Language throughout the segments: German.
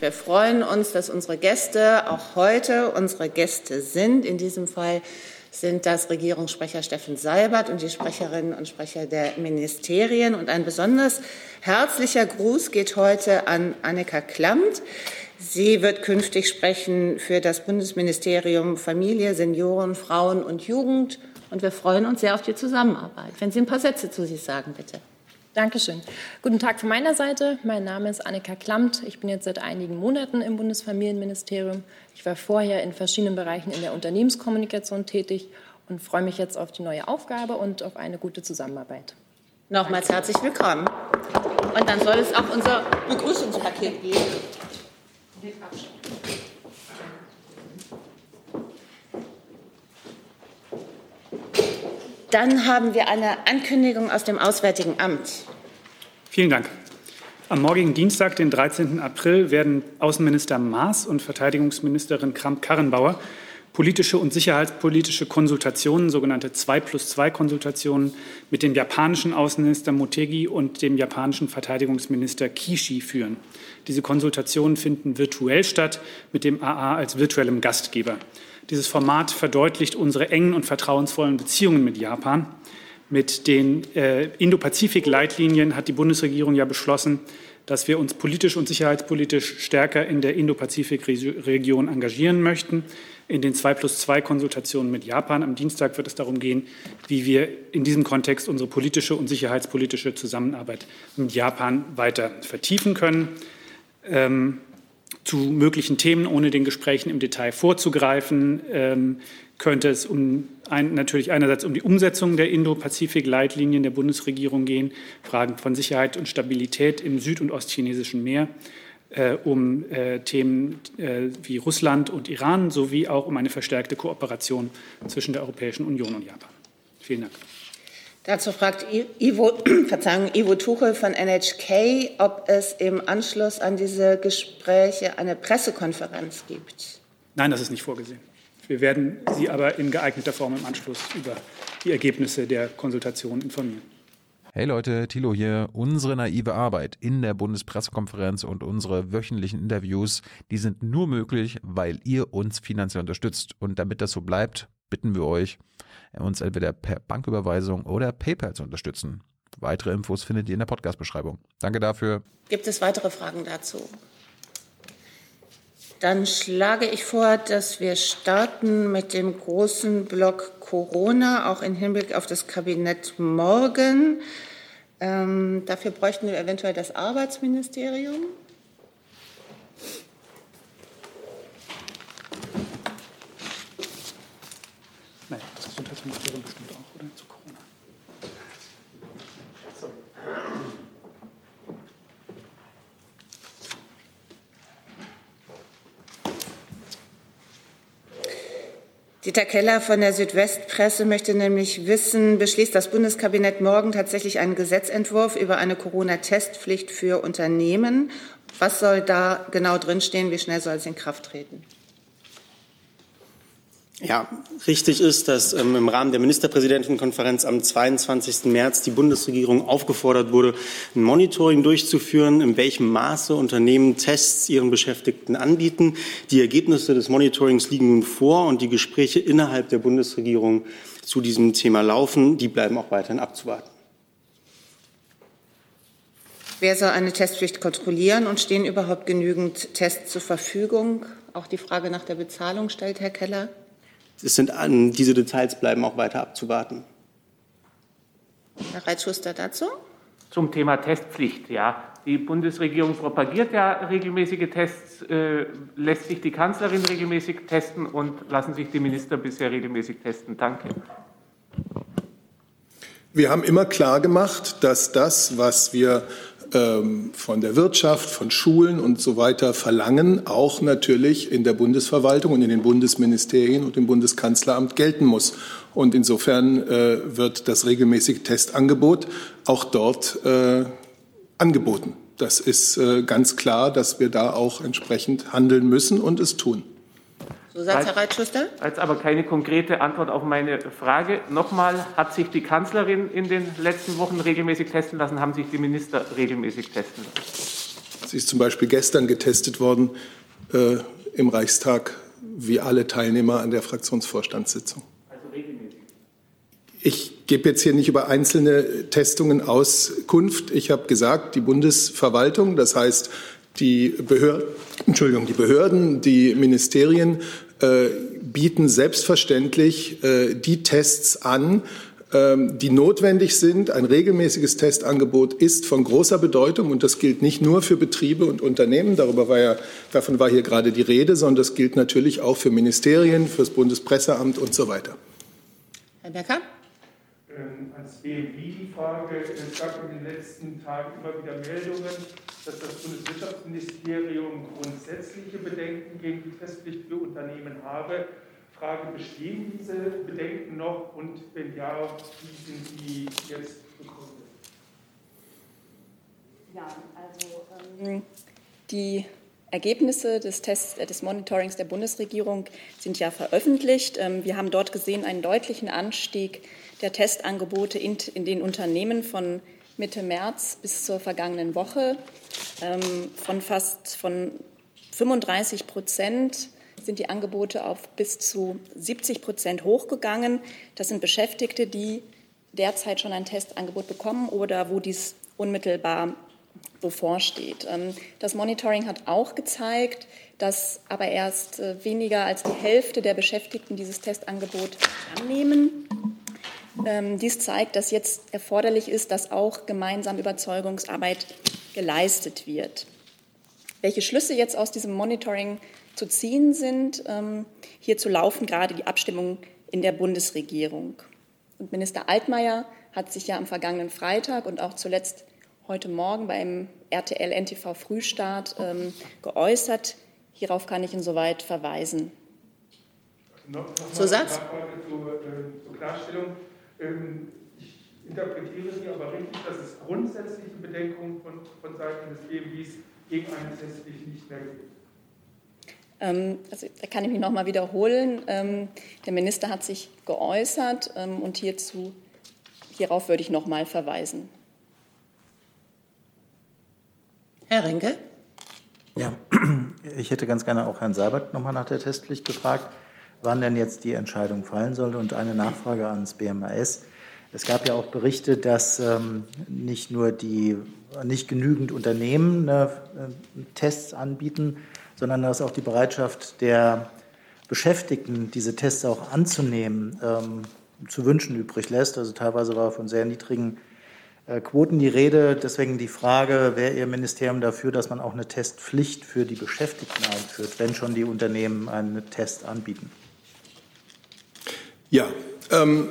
Wir freuen uns, dass unsere Gäste auch heute unsere Gäste sind. In diesem Fall sind das Regierungssprecher Steffen Seibert und die Sprecherinnen und Sprecher der Ministerien. Und ein besonders herzlicher Gruß geht heute an Annika Klamt. Sie wird künftig sprechen für das Bundesministerium Familie, Senioren, Frauen und Jugend. Und wir freuen uns sehr auf die Zusammenarbeit. Wenn Sie ein paar Sätze zu sich sagen, bitte. Dankeschön. Guten Tag von meiner Seite. Mein Name ist Annika Klamt. Ich bin jetzt seit einigen Monaten im Bundesfamilienministerium. Ich war vorher in verschiedenen Bereichen in der Unternehmenskommunikation tätig und freue mich jetzt auf die neue Aufgabe und auf eine gute Zusammenarbeit. Nochmals herzlich willkommen. Und dann soll es auch unser Begrüßungspaket geben. Dann haben wir eine Ankündigung aus dem Auswärtigen Amt. Vielen Dank. Am morgigen Dienstag, den 13. April, werden Außenminister Maas und Verteidigungsministerin Kramp-Karrenbauer politische und sicherheitspolitische Konsultationen, sogenannte 2 plus 2 Konsultationen, mit dem japanischen Außenminister Motegi und dem japanischen Verteidigungsminister Kishi führen. Diese Konsultationen finden virtuell statt, mit dem AA als virtuellem Gastgeber. Dieses Format verdeutlicht unsere engen und vertrauensvollen Beziehungen mit Japan. Mit den äh, Indo-Pazifik-Leitlinien hat die Bundesregierung ja beschlossen, dass wir uns politisch und sicherheitspolitisch stärker in der Indo-Pazifik-Region engagieren möchten. In den 2 plus 2 Konsultationen mit Japan am Dienstag wird es darum gehen, wie wir in diesem Kontext unsere politische und sicherheitspolitische Zusammenarbeit mit Japan weiter vertiefen können. Ähm, zu möglichen Themen, ohne den Gesprächen im Detail vorzugreifen, ähm, könnte es um ein, natürlich einerseits um die Umsetzung der Indo-Pazifik-Leitlinien der Bundesregierung gehen, Fragen von Sicherheit und Stabilität im süd- und ostchinesischen Meer, äh, um äh, Themen äh, wie Russland und Iran sowie auch um eine verstärkte Kooperation zwischen der Europäischen Union und Japan. Vielen Dank. Dazu fragt Ivo, Verzeihung, Ivo Tuchel von NHK, ob es im Anschluss an diese Gespräche eine Pressekonferenz gibt. Nein, das ist nicht vorgesehen. Wir werden Sie aber in geeigneter Form im Anschluss über die Ergebnisse der Konsultation informieren. Hey Leute, Thilo hier. Unsere naive Arbeit in der Bundespressekonferenz und unsere wöchentlichen Interviews, die sind nur möglich, weil ihr uns finanziell unterstützt. Und damit das so bleibt, bitten wir euch, uns entweder per Banküberweisung oder PayPal zu unterstützen. Weitere Infos findet ihr in der Podcast-Beschreibung. Danke dafür. Gibt es weitere Fragen dazu? Dann schlage ich vor, dass wir starten mit dem großen Block Corona, auch im Hinblick auf das Kabinett morgen. Ähm, dafür bräuchten wir eventuell das Arbeitsministerium. Gesundheitsministerium bestimmt auch, oder? Zu Corona. Dieter Keller von der Südwestpresse möchte nämlich wissen, beschließt das Bundeskabinett morgen tatsächlich einen Gesetzentwurf über eine Corona-Testpflicht für Unternehmen? Was soll da genau drinstehen? Wie schnell soll es in Kraft treten? Ja, richtig ist, dass ähm, im Rahmen der Ministerpräsidentenkonferenz am 22. März die Bundesregierung aufgefordert wurde, ein Monitoring durchzuführen, in welchem Maße Unternehmen Tests ihren Beschäftigten anbieten. Die Ergebnisse des Monitorings liegen nun vor und die Gespräche innerhalb der Bundesregierung zu diesem Thema laufen. Die bleiben auch weiterhin abzuwarten. Wer soll eine Testpflicht kontrollieren und stehen überhaupt genügend Tests zur Verfügung? Auch die Frage nach der Bezahlung stellt Herr Keller. Es sind an, diese Details bleiben auch weiter abzuwarten. Herr Reitschuster dazu? Zum Thema Testpflicht, ja. Die Bundesregierung propagiert ja regelmäßige Tests, äh, lässt sich die Kanzlerin regelmäßig testen und lassen sich die Minister bisher regelmäßig testen. Danke. Wir haben immer klar gemacht, dass das, was wir von der Wirtschaft, von Schulen und so weiter verlangen, auch natürlich in der Bundesverwaltung und in den Bundesministerien und im Bundeskanzleramt gelten muss. Und insofern äh, wird das regelmäßige Testangebot auch dort äh, angeboten. Das ist äh, ganz klar, dass wir da auch entsprechend handeln müssen und es tun. Zusatz, Herr Reitschuster? Als aber keine konkrete Antwort auf meine Frage. Nochmal, hat sich die Kanzlerin in den letzten Wochen regelmäßig testen lassen? Haben sich die Minister regelmäßig testen lassen? Sie ist zum Beispiel gestern getestet worden äh, im Reichstag, wie alle Teilnehmer an der Fraktionsvorstandssitzung. Also regelmäßig? Ich gebe jetzt hier nicht über einzelne Testungen Auskunft. Ich habe gesagt, die Bundesverwaltung, das heißt die Behörden, Entschuldigung, die Behörden, die Ministerien äh, bieten selbstverständlich äh, die Tests an, ähm, die notwendig sind. Ein regelmäßiges Testangebot ist von großer Bedeutung und das gilt nicht nur für Betriebe und Unternehmen, darüber war ja, davon war hier gerade die Rede, sondern das gilt natürlich auch für Ministerien, für das Bundespresseamt und so weiter. Herr Becker? Ähm, als BMI die Frage, es gab in den letzten Tagen immer wieder Meldungen, dass das Bundeswirtschaftsministerium grundsätzliche Bedenken gegen die Testpflicht für Unternehmen habe. Frage, bestehen diese Bedenken noch und wenn ja, wie sind die jetzt begründet? Ja, also ähm, die Ergebnisse des, Tests, äh, des Monitorings der Bundesregierung sind ja veröffentlicht. Ähm, wir haben dort gesehen einen deutlichen Anstieg der Testangebote in, in den Unternehmen von Mitte März bis zur vergangenen Woche ähm, von fast von 35 Prozent sind die Angebote auf bis zu 70 Prozent hochgegangen. Das sind Beschäftigte, die derzeit schon ein Testangebot bekommen oder wo dies unmittelbar bevorsteht. Ähm, das Monitoring hat auch gezeigt, dass aber erst äh, weniger als die Hälfte der Beschäftigten dieses Testangebot annehmen. Ähm, dies zeigt, dass jetzt erforderlich ist, dass auch gemeinsam Überzeugungsarbeit geleistet wird. Welche Schlüsse jetzt aus diesem Monitoring zu ziehen sind. Ähm, hierzu laufen gerade die Abstimmungen in der Bundesregierung. Und Minister Altmaier hat sich ja am vergangenen Freitag und auch zuletzt heute Morgen beim RTL NTV Frühstart ähm, geäußert. Hierauf kann ich insoweit verweisen. Noch, noch Zusatz? Zur, äh, zur Klarstellung. Ähm, ich interpretiere Sie aber richtig, dass es grundsätzliche Bedenken von, von Seiten des BMWs gegen eine Testpflicht nicht mehr gibt. Ähm, also, da kann ich mich noch mal wiederholen. Ähm, der Minister hat sich geäußert und hierzu, hierauf würde ich noch mal verweisen. Herr Rinke? Ja, ich hätte ganz gerne auch Herrn Seibert noch mal nach der Testpflicht gefragt, wann denn jetzt die Entscheidung fallen soll und eine Nachfrage ans BMAS. Es gab ja auch Berichte, dass ähm, nicht nur die nicht genügend Unternehmen äh, Tests anbieten, sondern dass auch die Bereitschaft der Beschäftigten, diese Tests auch anzunehmen, ähm, zu wünschen übrig lässt. Also teilweise war von sehr niedrigen äh, Quoten die Rede. Deswegen die Frage, wäre Ihr Ministerium dafür, dass man auch eine Testpflicht für die Beschäftigten einführt, wenn schon die Unternehmen einen Test anbieten? Ja, ähm,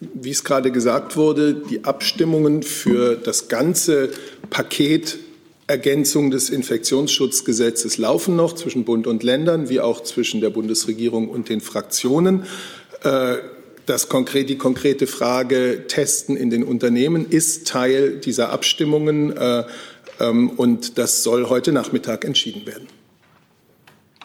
wie es gerade gesagt wurde, die Abstimmungen für das ganze Paket Ergänzung des Infektionsschutzgesetzes laufen noch zwischen Bund und Ländern, wie auch zwischen der Bundesregierung und den Fraktionen. Äh, das konkret, die konkrete Frage Testen in den Unternehmen ist Teil dieser Abstimmungen äh, ähm, und das soll heute Nachmittag entschieden werden.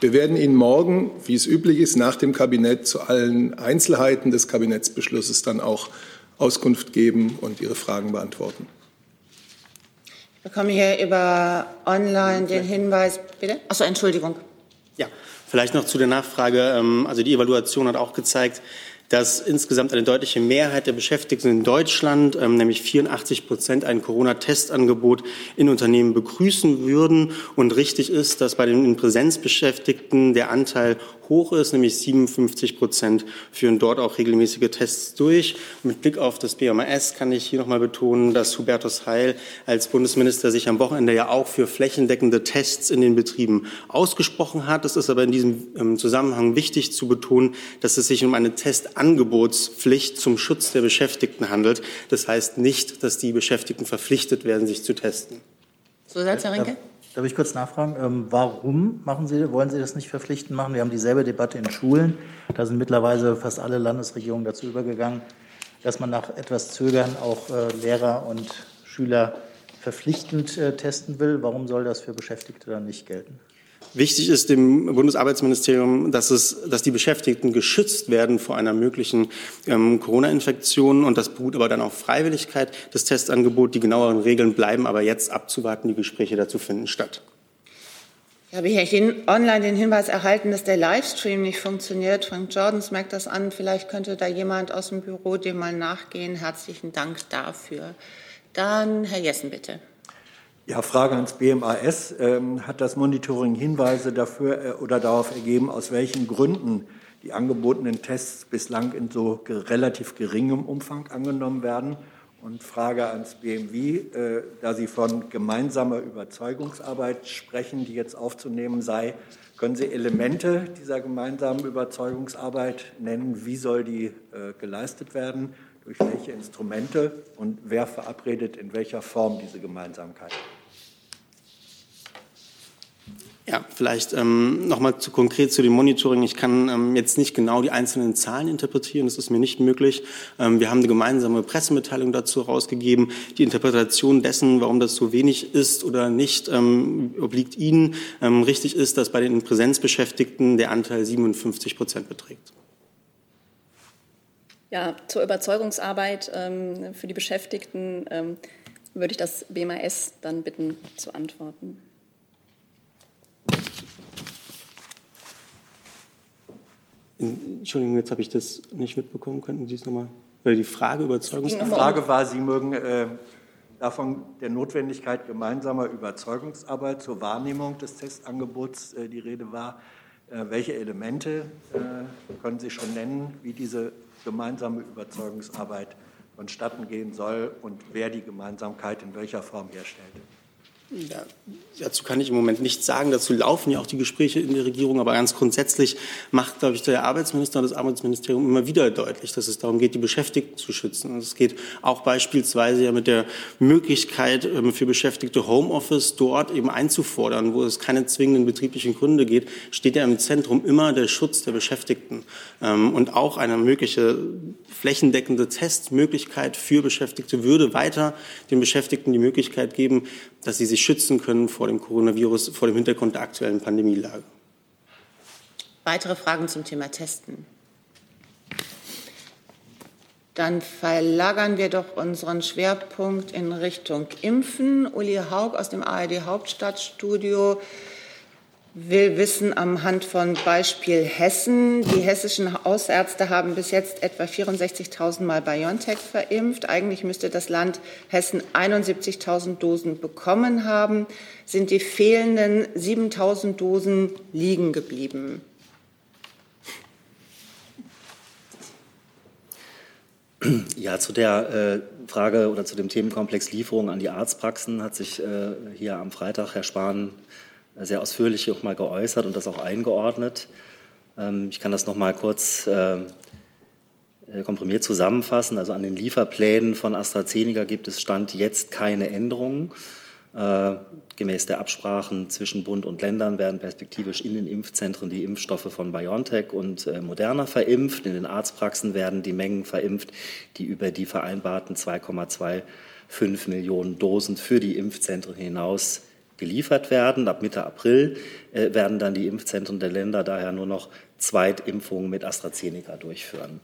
Wir werden Ihnen morgen, wie es üblich ist, nach dem Kabinett zu allen Einzelheiten des Kabinettsbeschlusses dann auch Auskunft geben und Ihre Fragen beantworten bekomme hier über online den Hinweis, bitte? Achso, Entschuldigung. Ja, vielleicht noch zu der Nachfrage. Ähm, also die Evaluation hat auch gezeigt, dass insgesamt eine deutliche Mehrheit der Beschäftigten in Deutschland, ähm, nämlich 84 Prozent, ein Corona-Testangebot in Unternehmen begrüßen würden. Und richtig ist, dass bei den in Präsenz Beschäftigten der Anteil hoch ist, nämlich 57 Prozent führen dort auch regelmäßige Tests durch. Mit Blick auf das BMAS kann ich hier noch mal betonen, dass Hubertus Heil als Bundesminister sich am Wochenende ja auch für flächendeckende Tests in den Betrieben ausgesprochen hat. Es ist aber in diesem ähm, Zusammenhang wichtig zu betonen, dass es sich um eine Testangebotspflicht zum Schutz der Beschäftigten handelt. Das heißt nicht, dass die Beschäftigten verpflichtet werden, sich zu testen. Zusatz, Herr Rinke? Darf ich kurz nachfragen, ähm, warum machen Sie, wollen Sie das nicht verpflichtend machen? Wir haben dieselbe Debatte in Schulen. Da sind mittlerweile fast alle Landesregierungen dazu übergegangen, dass man nach etwas Zögern auch äh, Lehrer und Schüler verpflichtend äh, testen will. Warum soll das für Beschäftigte dann nicht gelten? Wichtig ist dem Bundesarbeitsministerium, dass, es, dass die Beschäftigten geschützt werden vor einer möglichen ähm, Corona-Infektion. Und das beruht aber dann auf Freiwilligkeit des Testangebots. Die genaueren Regeln bleiben aber jetzt abzuwarten. Die Gespräche dazu finden statt. Ich habe hier online den Hinweis erhalten, dass der Livestream nicht funktioniert. Frank Jordans merkt das an. Vielleicht könnte da jemand aus dem Büro dem mal nachgehen. Herzlichen Dank dafür. Dann Herr Jessen, bitte. Ja, Frage ans BMAS. Ähm, hat das Monitoring Hinweise dafür äh, oder darauf ergeben, aus welchen Gründen die angebotenen Tests bislang in so relativ geringem Umfang angenommen werden? Und Frage ans BMW, äh, da Sie von gemeinsamer Überzeugungsarbeit sprechen, die jetzt aufzunehmen sei, können Sie Elemente dieser gemeinsamen Überzeugungsarbeit nennen? Wie soll die äh, geleistet werden? Durch welche Instrumente? Und wer verabredet in welcher Form diese Gemeinsamkeit? Ja, vielleicht ähm, nochmal zu konkret zu dem Monitoring. Ich kann ähm, jetzt nicht genau die einzelnen Zahlen interpretieren, das ist mir nicht möglich. Ähm, wir haben eine gemeinsame Pressemitteilung dazu herausgegeben. Die Interpretation dessen, warum das so wenig ist oder nicht, ähm, obliegt Ihnen. Ähm, richtig ist, dass bei den Präsenzbeschäftigten der Anteil 57 Prozent beträgt. Ja, zur Überzeugungsarbeit ähm, für die Beschäftigten ähm, würde ich das BMAS dann bitten zu antworten. Entschuldigung, jetzt habe ich das nicht mitbekommen. Könnten Sie es nochmal? Weil die Frage Überzeugungsarbeit. Die Frage war, Sie mögen äh, davon der Notwendigkeit gemeinsamer Überzeugungsarbeit zur Wahrnehmung des Testangebots äh, die Rede war. Äh, welche Elemente äh, können Sie schon nennen, wie diese gemeinsame Überzeugungsarbeit vonstatten gehen soll und wer die Gemeinsamkeit in welcher Form herstellt? Ja, dazu kann ich im Moment nichts sagen. Dazu laufen ja auch die Gespräche in der Regierung. Aber ganz grundsätzlich macht, glaube ich, der Arbeitsminister und das Arbeitsministerium immer wieder deutlich, dass es darum geht, die Beschäftigten zu schützen. Und es geht auch beispielsweise ja mit der Möglichkeit ähm, für Beschäftigte Homeoffice dort eben einzufordern, wo es keine zwingenden betrieblichen Gründe geht, steht ja im Zentrum immer der Schutz der Beschäftigten ähm, und auch eine mögliche flächendeckende Testmöglichkeit für Beschäftigte würde weiter den Beschäftigten die Möglichkeit geben, dass sie sich schützen können vor dem Coronavirus, vor dem Hintergrund der aktuellen Pandemielage. Weitere Fragen zum Thema Testen? Dann verlagern wir doch unseren Schwerpunkt in Richtung Impfen. Uli Haug aus dem ARD Hauptstadtstudio will wissen am Hand von Beispiel Hessen. Die hessischen Hausärzte haben bis jetzt etwa 64.000 Mal BioNTech verimpft. Eigentlich müsste das Land Hessen 71.000 Dosen bekommen haben. Sind die fehlenden 7.000 Dosen liegen geblieben? Ja, zu der äh, Frage oder zu dem Themenkomplex Lieferung an die Arztpraxen hat sich äh, hier am Freitag Herr Spahn sehr ausführlich auch mal geäußert und das auch eingeordnet. Ähm, ich kann das noch mal kurz äh, äh, komprimiert zusammenfassen. Also an den Lieferplänen von AstraZeneca gibt es Stand jetzt keine Änderungen. Äh, gemäß der Absprachen zwischen Bund und Ländern werden perspektivisch in den Impfzentren die Impfstoffe von BioNTech und Moderna verimpft. In den Arztpraxen werden die Mengen verimpft, die über die vereinbarten 2,25 Millionen Dosen für die Impfzentren hinaus geliefert werden. Ab Mitte April äh, werden dann die Impfzentren der Länder daher nur noch Zweitimpfungen mit AstraZeneca durchführen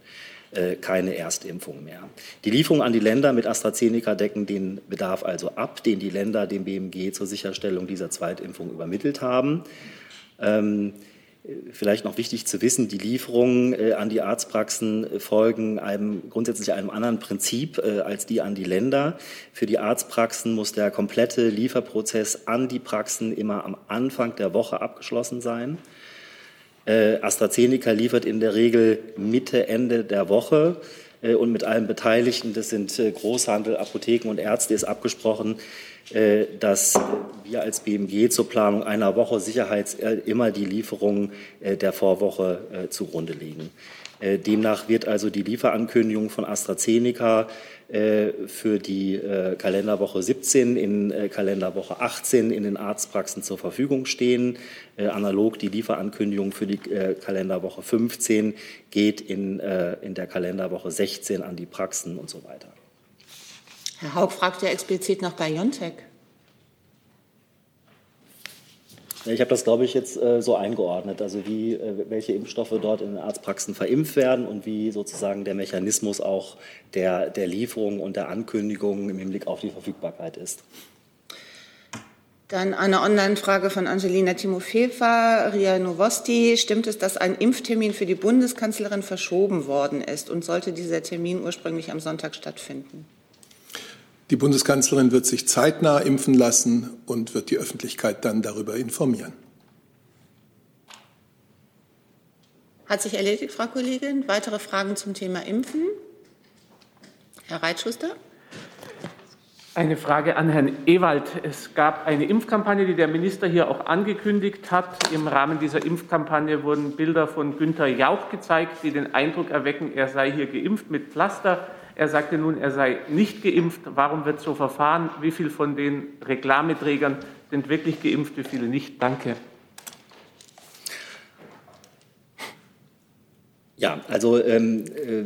äh, keine Erstimpfung mehr. Die Lieferungen an die Länder mit AstraZeneca decken den Bedarf also ab, den die Länder dem BMG zur Sicherstellung dieser Zweitimpfung übermittelt haben. Ähm, Vielleicht noch wichtig zu wissen, die Lieferungen äh, an die Arztpraxen folgen einem, grundsätzlich einem anderen Prinzip äh, als die an die Länder. Für die Arztpraxen muss der komplette Lieferprozess an die Praxen immer am Anfang der Woche abgeschlossen sein. Äh, AstraZeneca liefert in der Regel Mitte, Ende der Woche und mit allen Beteiligten, das sind Großhandel, Apotheken und Ärzte, ist abgesprochen, äh, dass wir als BMG zur Planung einer Woche Sicherheits äh, immer die Lieferungen äh, der Vorwoche zugrunde legen. Demnach wird also die Lieferankündigung von AstraZeneca für die Kalenderwoche 17 in Kalenderwoche 18 in den Arztpraxen zur Verfügung stehen. Analog die Lieferankündigung für die Kalenderwoche 15 geht in, in der Kalenderwoche 16 an die Praxen und so weiter. Herr Haug fragt ja explizit nach BioNTech. Ich habe das, glaube ich, jetzt äh, so eingeordnet, also wie, äh, welche Impfstoffe dort in den Arztpraxen verimpft werden und wie sozusagen der Mechanismus auch der, der Lieferung und der Ankündigung im Hinblick auf die Verfügbarkeit ist. Dann eine Online-Frage von Angelina Timofeva, Ria Novosti. Stimmt es, dass ein Impftermin für die Bundeskanzlerin verschoben worden ist? Und sollte dieser Termin ursprünglich am Sonntag stattfinden? Die Bundeskanzlerin wird sich zeitnah impfen lassen und wird die Öffentlichkeit dann darüber informieren. Hat sich erledigt, Frau Kollegin. Weitere Fragen zum Thema Impfen? Herr Reitschuster? Eine Frage an Herrn Ewald. Es gab eine Impfkampagne, die der Minister hier auch angekündigt hat. Im Rahmen dieser Impfkampagne wurden Bilder von Günter Jauch gezeigt, die den Eindruck erwecken, er sei hier geimpft mit Pflaster. Er sagte nun, er sei nicht geimpft. Warum wird so verfahren? Wie viele von den Reklameträgern sind wirklich geimpft, wie viele nicht? Danke. Ja, also ähm, äh,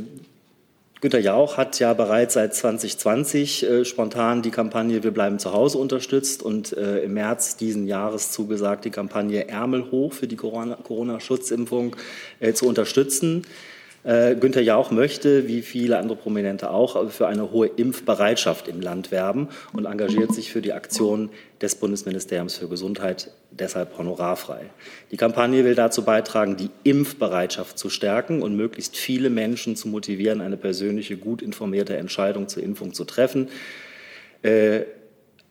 Günter Jauch hat ja bereits seit 2020 äh, spontan die Kampagne Wir bleiben zu Hause unterstützt und äh, im März diesen Jahres zugesagt, die Kampagne Ärmel hoch für die Corona-Schutzimpfung äh, zu unterstützen. Äh, Günter Jauch möchte, wie viele andere Prominente auch, für eine hohe Impfbereitschaft im Land werben und engagiert sich für die Aktion des Bundesministeriums für Gesundheit, deshalb honorarfrei. Die Kampagne will dazu beitragen, die Impfbereitschaft zu stärken und möglichst viele Menschen zu motivieren, eine persönliche, gut informierte Entscheidung zur Impfung zu treffen. Äh,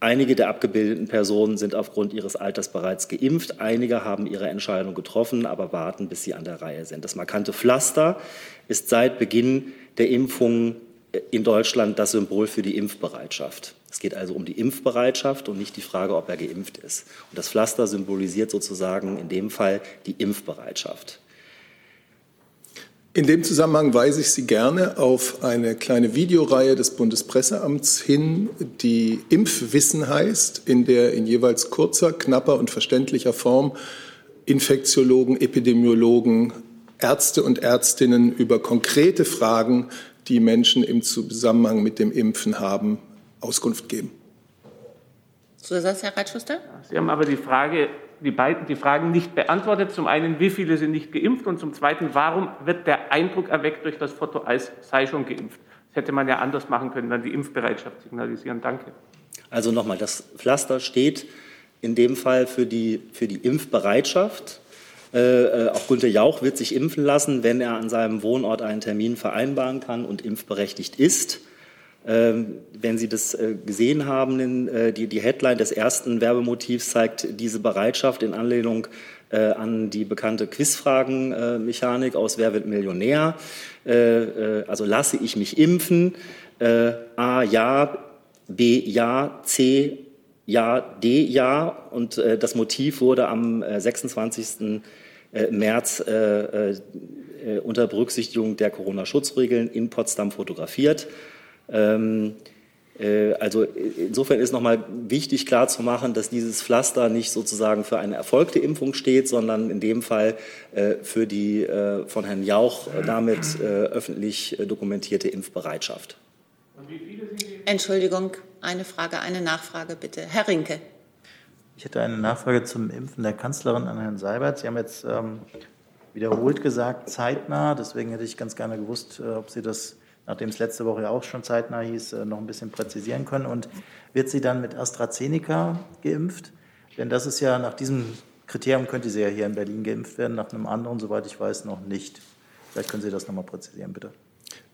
Einige der abgebildeten Personen sind aufgrund ihres Alters bereits geimpft. Einige haben ihre Entscheidung getroffen, aber warten, bis sie an der Reihe sind. Das markante Pflaster ist seit Beginn der Impfungen in Deutschland das Symbol für die Impfbereitschaft. Es geht also um die Impfbereitschaft und nicht die Frage, ob er geimpft ist. Und das Pflaster symbolisiert sozusagen in dem Fall die Impfbereitschaft. In dem Zusammenhang weise ich Sie gerne auf eine kleine Videoreihe des Bundespresseamts hin, die Impfwissen heißt, in der in jeweils kurzer, knapper und verständlicher Form Infektiologen, Epidemiologen, Ärzte und Ärztinnen über konkrete Fragen, die Menschen im Zusammenhang mit dem Impfen haben, Auskunft geben. Zusatz, Herr Reitschuster? Sie haben aber die Frage die, beiden, die Fragen nicht beantwortet. Zum einen, wie viele sind nicht geimpft? Und zum zweiten, warum wird der Eindruck erweckt durch das Foto, als sei schon geimpft? Das hätte man ja anders machen können, dann die Impfbereitschaft signalisieren. Danke. Also nochmal, das Pflaster steht in dem Fall für die, für die Impfbereitschaft. Äh, auch Günter Jauch wird sich impfen lassen, wenn er an seinem Wohnort einen Termin vereinbaren kann und impfberechtigt ist. Ähm, wenn Sie das äh, gesehen haben, äh, die, Headline des ersten Werbemotivs zeigt diese Bereitschaft in Anlehnung äh, an die bekannte Quizfragenmechanik aus Wer wird Millionär? Also lasse ich mich impfen? A ja, B ja, C ja, D ja. Und das Motiv wurde am 26. März unter Berücksichtigung der Corona-Schutzregeln in Potsdam fotografiert. Ähm, äh, also insofern ist nochmal wichtig klarzumachen, dass dieses Pflaster nicht sozusagen für eine erfolgte Impfung steht, sondern in dem Fall äh, für die äh, von Herrn Jauch damit öffentlich dokumentierte Impfbereitschaft. Entschuldigung, eine Frage, eine Nachfrage bitte. Herr Rinke. Ich hätte eine Nachfrage zum Impfen der Kanzlerin an Herrn Seibert. Sie haben jetzt ähm, wiederholt gesagt, zeitnah. Deswegen hätte ich ganz gerne gewusst, äh, ob Sie das nachdem es letzte Woche auch schon zeitnah hieß, äh, noch ein bisschen präzisieren können. Und wird sie dann mit AstraZeneca geimpft? Denn das ist ja nach diesem Kriterium könnte sie ja hier in Berlin geimpft werden, nach einem anderen, soweit ich weiß, noch nicht. Vielleicht können Sie das noch mal präzisieren, bitte.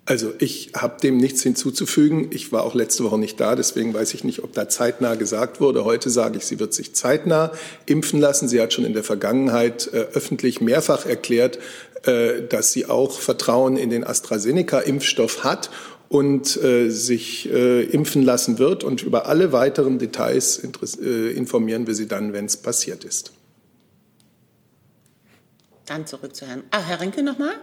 Also ich habe dem nichts hinzuzufügen. Ich war auch letzte Woche nicht da, deswegen weiß ich nicht, ob da zeitnah gesagt wurde. Heute sage ich, sie wird sich zeitnah impfen lassen. Sie hat schon in der Vergangenheit äh, öffentlich mehrfach erklärt, äh, dass sie auch Vertrauen in den AstraZeneca-Impfstoff hat und äh, sich äh, impfen lassen wird. Und über alle weiteren Details äh, informieren wir Sie dann, wenn es passiert ist. Dann zurück zu Herrn. Ah, Herr Rinke nochmal.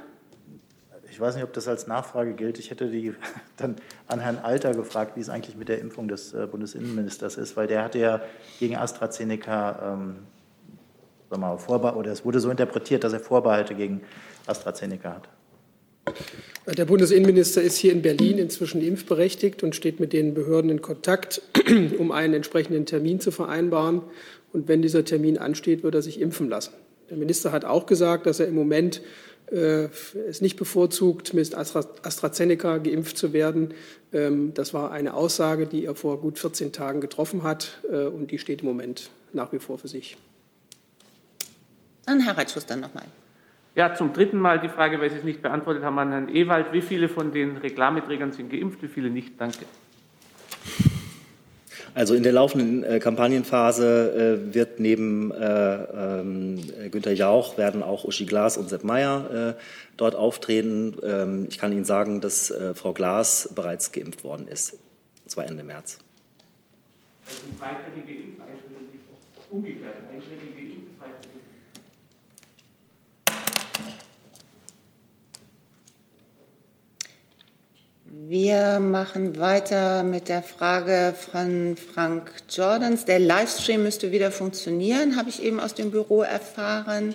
Ich weiß nicht, ob das als Nachfrage gilt. Ich hätte die dann an Herrn Alter gefragt, wie es eigentlich mit der Impfung des äh, Bundesinnenministers ist, weil der hatte ja gegen AstraZeneca ähm, sag mal, Vorbe oder es wurde so interpretiert, dass er Vorbehalte gegen AstraZeneca hat. Der Bundesinnenminister ist hier in Berlin inzwischen impfberechtigt und steht mit den Behörden in Kontakt, um einen entsprechenden Termin zu vereinbaren. Und wenn dieser Termin ansteht, wird er sich impfen lassen. Der Minister hat auch gesagt, dass er im Moment es nicht bevorzugt, mit AstraZeneca geimpft zu werden. Ähm, das war eine Aussage, die er vor gut 14 Tagen getroffen hat äh, und die steht im Moment nach wie vor für sich. An Herr Reitschuster nochmal. Ja, zum dritten Mal die Frage, weil Sie es nicht beantwortet haben, an Herrn Ewald. Wie viele von den Reklameträgern sind geimpft, wie viele nicht? Danke. Also in der laufenden äh, Kampagnenphase äh, wird neben äh, ähm, Günter Jauch werden auch Uschi Glas und Sepp Meyer äh, dort auftreten. Ähm, ich kann Ihnen sagen, dass äh, Frau Glas bereits geimpft worden ist, und zwar Ende März. Also weitere geimpft, umgekehrt, weitere Wir machen weiter mit der Frage von Frank Jordans. Der Livestream müsste wieder funktionieren, habe ich eben aus dem Büro erfahren.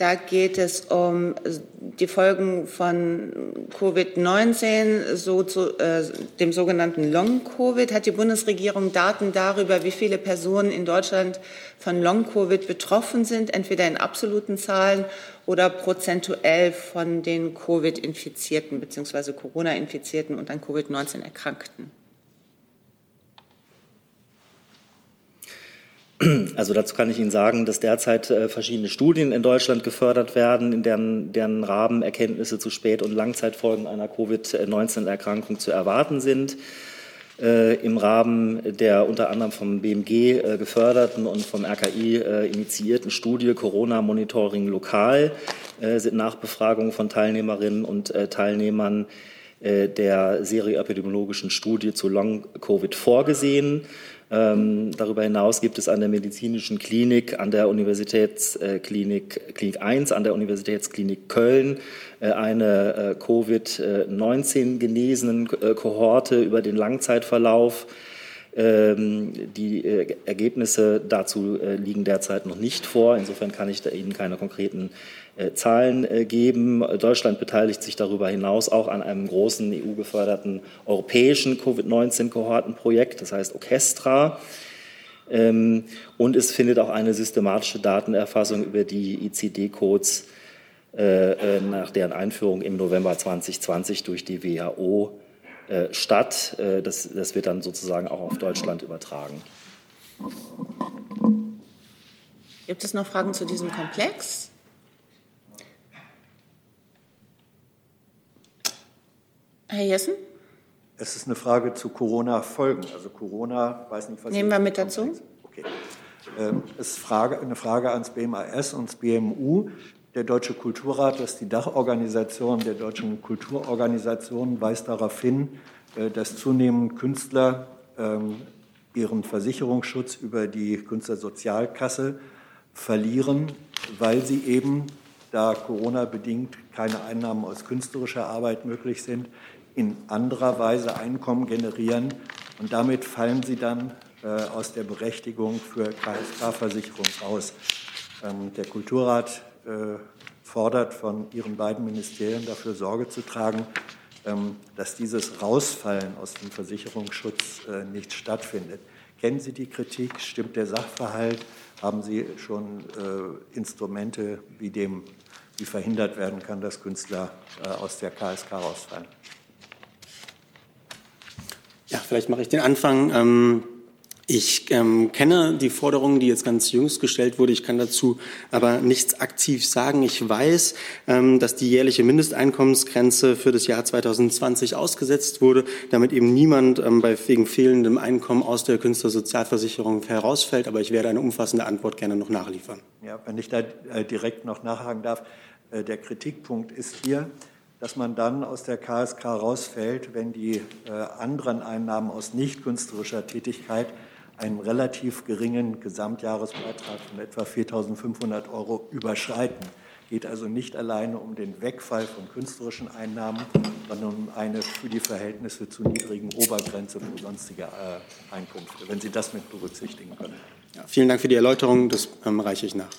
Da geht es um die Folgen von Covid-19, so zu, äh, dem sogenannten Long-Covid. Hat die Bundesregierung Daten darüber, wie viele Personen in Deutschland von Long-Covid betroffen sind, entweder in absoluten Zahlen oder prozentuell von den Covid-Infizierten bzw. Corona-Infizierten und an Covid-19 Erkrankten? Also dazu kann ich Ihnen sagen, dass derzeit äh, verschiedene Studien in Deutschland gefördert werden, in deren, deren Rahmen Erkenntnisse zu Spät- und Langzeitfolgen einer Covid-19-Erkrankung zu erwarten sind. Äh, Im Rahmen der unter anderem vom BMG äh, geförderten und vom RKI initiierten Studie Corona Monitoring lokal sind Nachbefragungen von Teilnehmerinnen und Teilnehmern der serioepidemiologischen Studie zu Long-Covid vorgesehen. Ähm, darüber hinaus gibt es an der medizinischen Klinik, an der Universitätsklinik Klinik 1, an der Universitätsklinik Köln äh, eine äh, Covid-19 genesenen äh, Kohorte über den Langzeitverlauf. Ähm, die äh, Ergebnisse dazu äh, liegen derzeit noch nicht vor. Insofern kann ich da Ihnen keine konkreten äh, Zahlen geben. Deutschland beteiligt sich darüber hinaus auch an einem großen EU-geförderten europäischen Covid-19-Kohortenprojekt, das heißt Orchestra. Ähm, und es findet auch eine systematische Datenerfassung über die ICD-Codes nach deren Einführung im November 2020 durch die WHO statt. Das, das wird dann sozusagen auch auf Deutschland übertragen. Gibt es noch Fragen zu diesem Komplex? Herr Jessen? Es ist eine Frage zu Corona-Folgen. Also Corona, weiß nicht, was. Nehmen wir mit dazu. Okay. Ähm, es ist Frage, eine Frage ans BMAS und ans BMU. Der Deutsche Kulturrat, das ist die Dachorganisation der deutschen Kulturorganisationen, weist darauf hin, äh, dass zunehmend Künstler ähm, ihren Versicherungsschutz über die Künstlersozialkasse verlieren, weil sie eben, da Corona bedingt keine Einnahmen aus künstlerischer Arbeit möglich sind, in anderer Weise Einkommen generieren und damit fallen sie dann äh, aus der Berechtigung für KSK-Versicherung aus. Ähm, der Kulturrat äh, fordert von Ihren beiden Ministerien dafür Sorge zu tragen, ähm, dass dieses Rausfallen aus dem Versicherungsschutz äh, nicht stattfindet. Kennen Sie die Kritik? Stimmt der Sachverhalt? Haben Sie schon äh, Instrumente, wie dem wie verhindert werden kann, dass Künstler äh, aus der KSK rausfallen? Ja, vielleicht mache ich den Anfang. Ähm, ich ähm, kenne die Forderung, die jetzt ganz jüngst gestellt wurde. Ich kann dazu aber nichts aktiv sagen. Ich weiß, ähm, dass die jährliche Mindesteinkommensgrenze für das Jahr 2020 ausgesetzt wurde, damit eben niemand bei, wegen fehlendem Einkommen aus der Künstlersozialversicherung herausfällt. Aber ich werde eine umfassende Antwort gerne noch nachliefern. Ja, wenn ich da äh, direkt noch nachhaken darf. Äh, der Kritikpunkt ist hier, dass man dann aus der KSK rausfällt, wenn die äh, anderen Einnahmen aus nicht künstlerischer Tätigkeit einen relativ geringen Gesamtjahresbeitrag von etwa 4.500 Euro überschreiten. Geht also nicht alleine um den Wegfall von künstlerischen Einnahmen, sondern um eine für die Verhältnisse zu niedrigen Obergrenze für sonstige äh, Einkünfte, wenn Sie das mit berücksichtigen können. Ja, vielen Dank für die Erläuterung. Das ähm, reiche ich nach.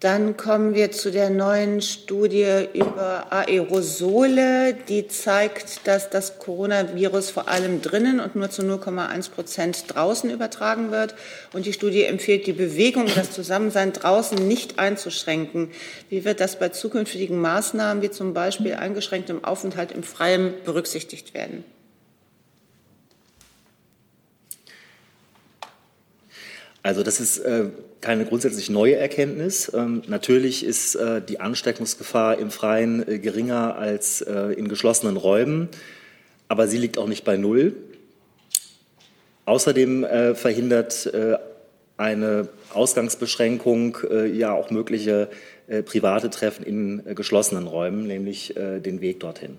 Dann kommen wir zu der neuen Studie über Aerosole. Die zeigt, dass das Coronavirus vor allem drinnen und nur zu 0,1 Prozent draußen übertragen wird. Und die Studie empfiehlt, die Bewegung das Zusammensein draußen nicht einzuschränken. Wie wird das bei zukünftigen Maßnahmen wie zum Beispiel eingeschränktem Aufenthalt im Freien berücksichtigt werden? Also das ist äh, keine grundsätzlich neue Erkenntnis. Ähm, natürlich ist äh, die Ansteckungsgefahr im Freien äh, geringer als äh, in geschlossenen Räumen, aber sie liegt auch nicht bei Null. Außerdem äh, verhindert äh, eine Ausgangsbeschränkung ja auch mögliche private Treffen in geschlossenen Räumen, nämlich den Weg dorthin.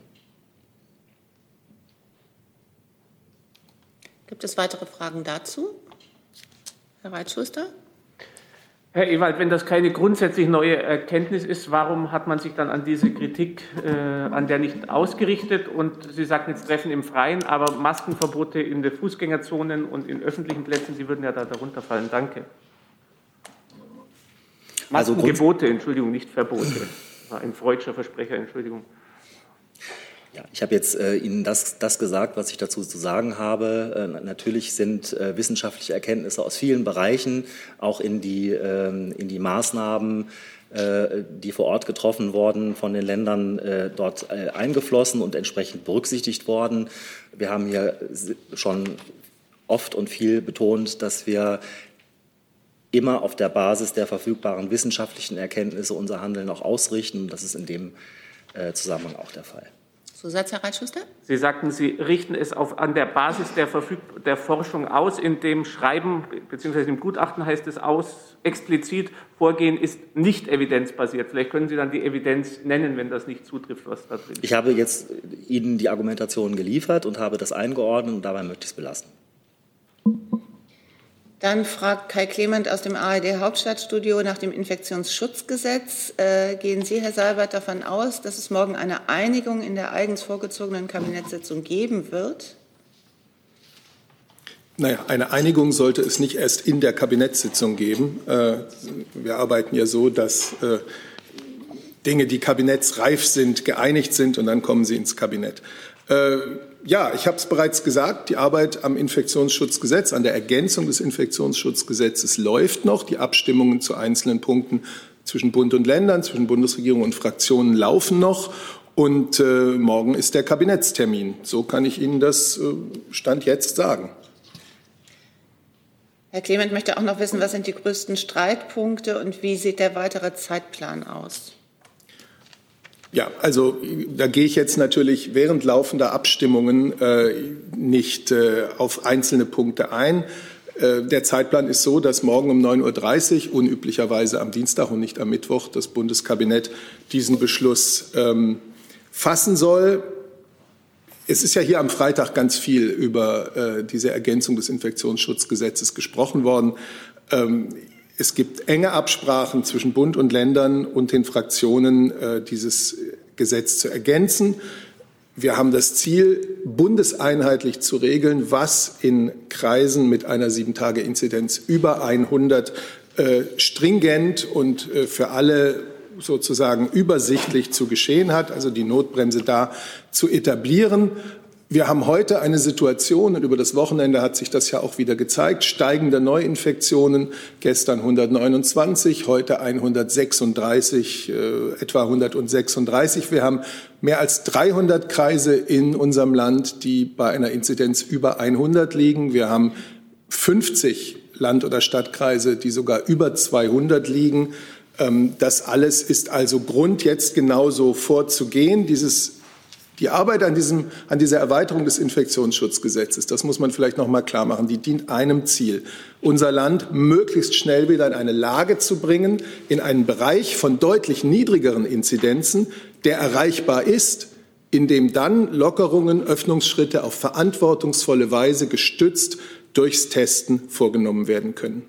Gibt es weitere Fragen dazu? Herr Reitschuster? Herr Ewald, wenn das keine grundsätzlich neue Erkenntnis ist, warum hat man sich dann an diese Kritik, äh, an der nicht ausgerichtet? Und Sie sagten jetzt Treffen im Freien, aber Maskenverbote in den Fußgängerzonen und in öffentlichen Plätzen, Sie würden ja da darunter fallen. Danke. Also Maskengebote, Entschuldigung, nicht Verbote. War ein freudscher Versprecher, Entschuldigung. Ja, ich habe jetzt äh, Ihnen das, das gesagt, was ich dazu zu sagen habe. Äh, natürlich sind äh, wissenschaftliche Erkenntnisse aus vielen Bereichen auch in die, ähm, in die Maßnahmen, äh, die vor Ort getroffen worden, von den Ländern äh, dort äh, eingeflossen und entsprechend berücksichtigt worden. Wir haben hier schon oft und viel betont, dass wir immer auf der Basis der verfügbaren wissenschaftlichen Erkenntnisse unser Handeln auch ausrichten. Das ist in dem Zusammenhang auch der Fall. Zusatz, Herr Reitschuster? Sie sagten, Sie richten es auf, an der Basis der, der Forschung aus. In dem Schreiben bzw. im Gutachten heißt es aus, explizit, Vorgehen ist nicht evidenzbasiert. Vielleicht können Sie dann die Evidenz nennen, wenn das nicht zutrifft, was da drin steht. Ich habe jetzt Ihnen die Argumentation geliefert und habe das eingeordnet und dabei möchte ich es belassen. Dann fragt Kai Clement aus dem ARD Hauptstadtstudio nach dem Infektionsschutzgesetz. Äh, gehen Sie, Herr Seibert, davon aus, dass es morgen eine Einigung in der eigens vorgezogenen Kabinettssitzung geben wird? Naja, eine Einigung sollte es nicht erst in der Kabinettssitzung geben. Äh, wir arbeiten ja so, dass äh, Dinge, die kabinettsreif sind, geeinigt sind und dann kommen sie ins Kabinett. Ja, ich habe es bereits gesagt, die Arbeit am Infektionsschutzgesetz, an der Ergänzung des Infektionsschutzgesetzes läuft noch. Die Abstimmungen zu einzelnen Punkten zwischen Bund und Ländern, zwischen Bundesregierung und Fraktionen laufen noch. Und äh, morgen ist der Kabinettstermin. So kann ich Ihnen das äh, Stand jetzt sagen. Herr Clement möchte auch noch wissen, was sind die größten Streitpunkte und wie sieht der weitere Zeitplan aus? Ja, also da gehe ich jetzt natürlich während laufender Abstimmungen äh, nicht äh, auf einzelne Punkte ein. Äh, der Zeitplan ist so, dass morgen um 9.30 Uhr, unüblicherweise am Dienstag und nicht am Mittwoch, das Bundeskabinett diesen Beschluss ähm, fassen soll. Es ist ja hier am Freitag ganz viel über äh, diese Ergänzung des Infektionsschutzgesetzes gesprochen worden. Es gibt enge Absprachen zwischen Bund und Ländern und den Fraktionen, äh, dieses Gesetz zu ergänzen. Wir haben das Ziel, bundeseinheitlich zu regeln, was in Kreisen mit einer Sieben-Tage-Inzidenz über 100 äh, stringent und äh, für alle sozusagen übersichtlich zu geschehen hat, also die Notbremse da zu etablieren. Wir haben heute eine Situation, und über das Wochenende hat sich das ja auch wieder gezeigt, steigende Neuinfektionen, gestern 129, heute 136, äh, etwa 136. Wir haben mehr als 300 Kreise in unserem Land, die bei einer Inzidenz über 100 liegen. Wir haben 50 Land- oder Stadtkreise, die sogar über 200 liegen. Ähm, das alles ist also Grund, jetzt genauso vorzugehen. Dieses die Arbeit an, diesem, an dieser Erweiterung des Infektionsschutzgesetzes, das muss man vielleicht noch mal klar machen, die dient einem Ziel, unser Land möglichst schnell wieder in eine Lage zu bringen, in einen Bereich von deutlich niedrigeren Inzidenzen, der erreichbar ist, in dem dann Lockerungen, Öffnungsschritte auf verantwortungsvolle Weise gestützt durchs Testen vorgenommen werden können.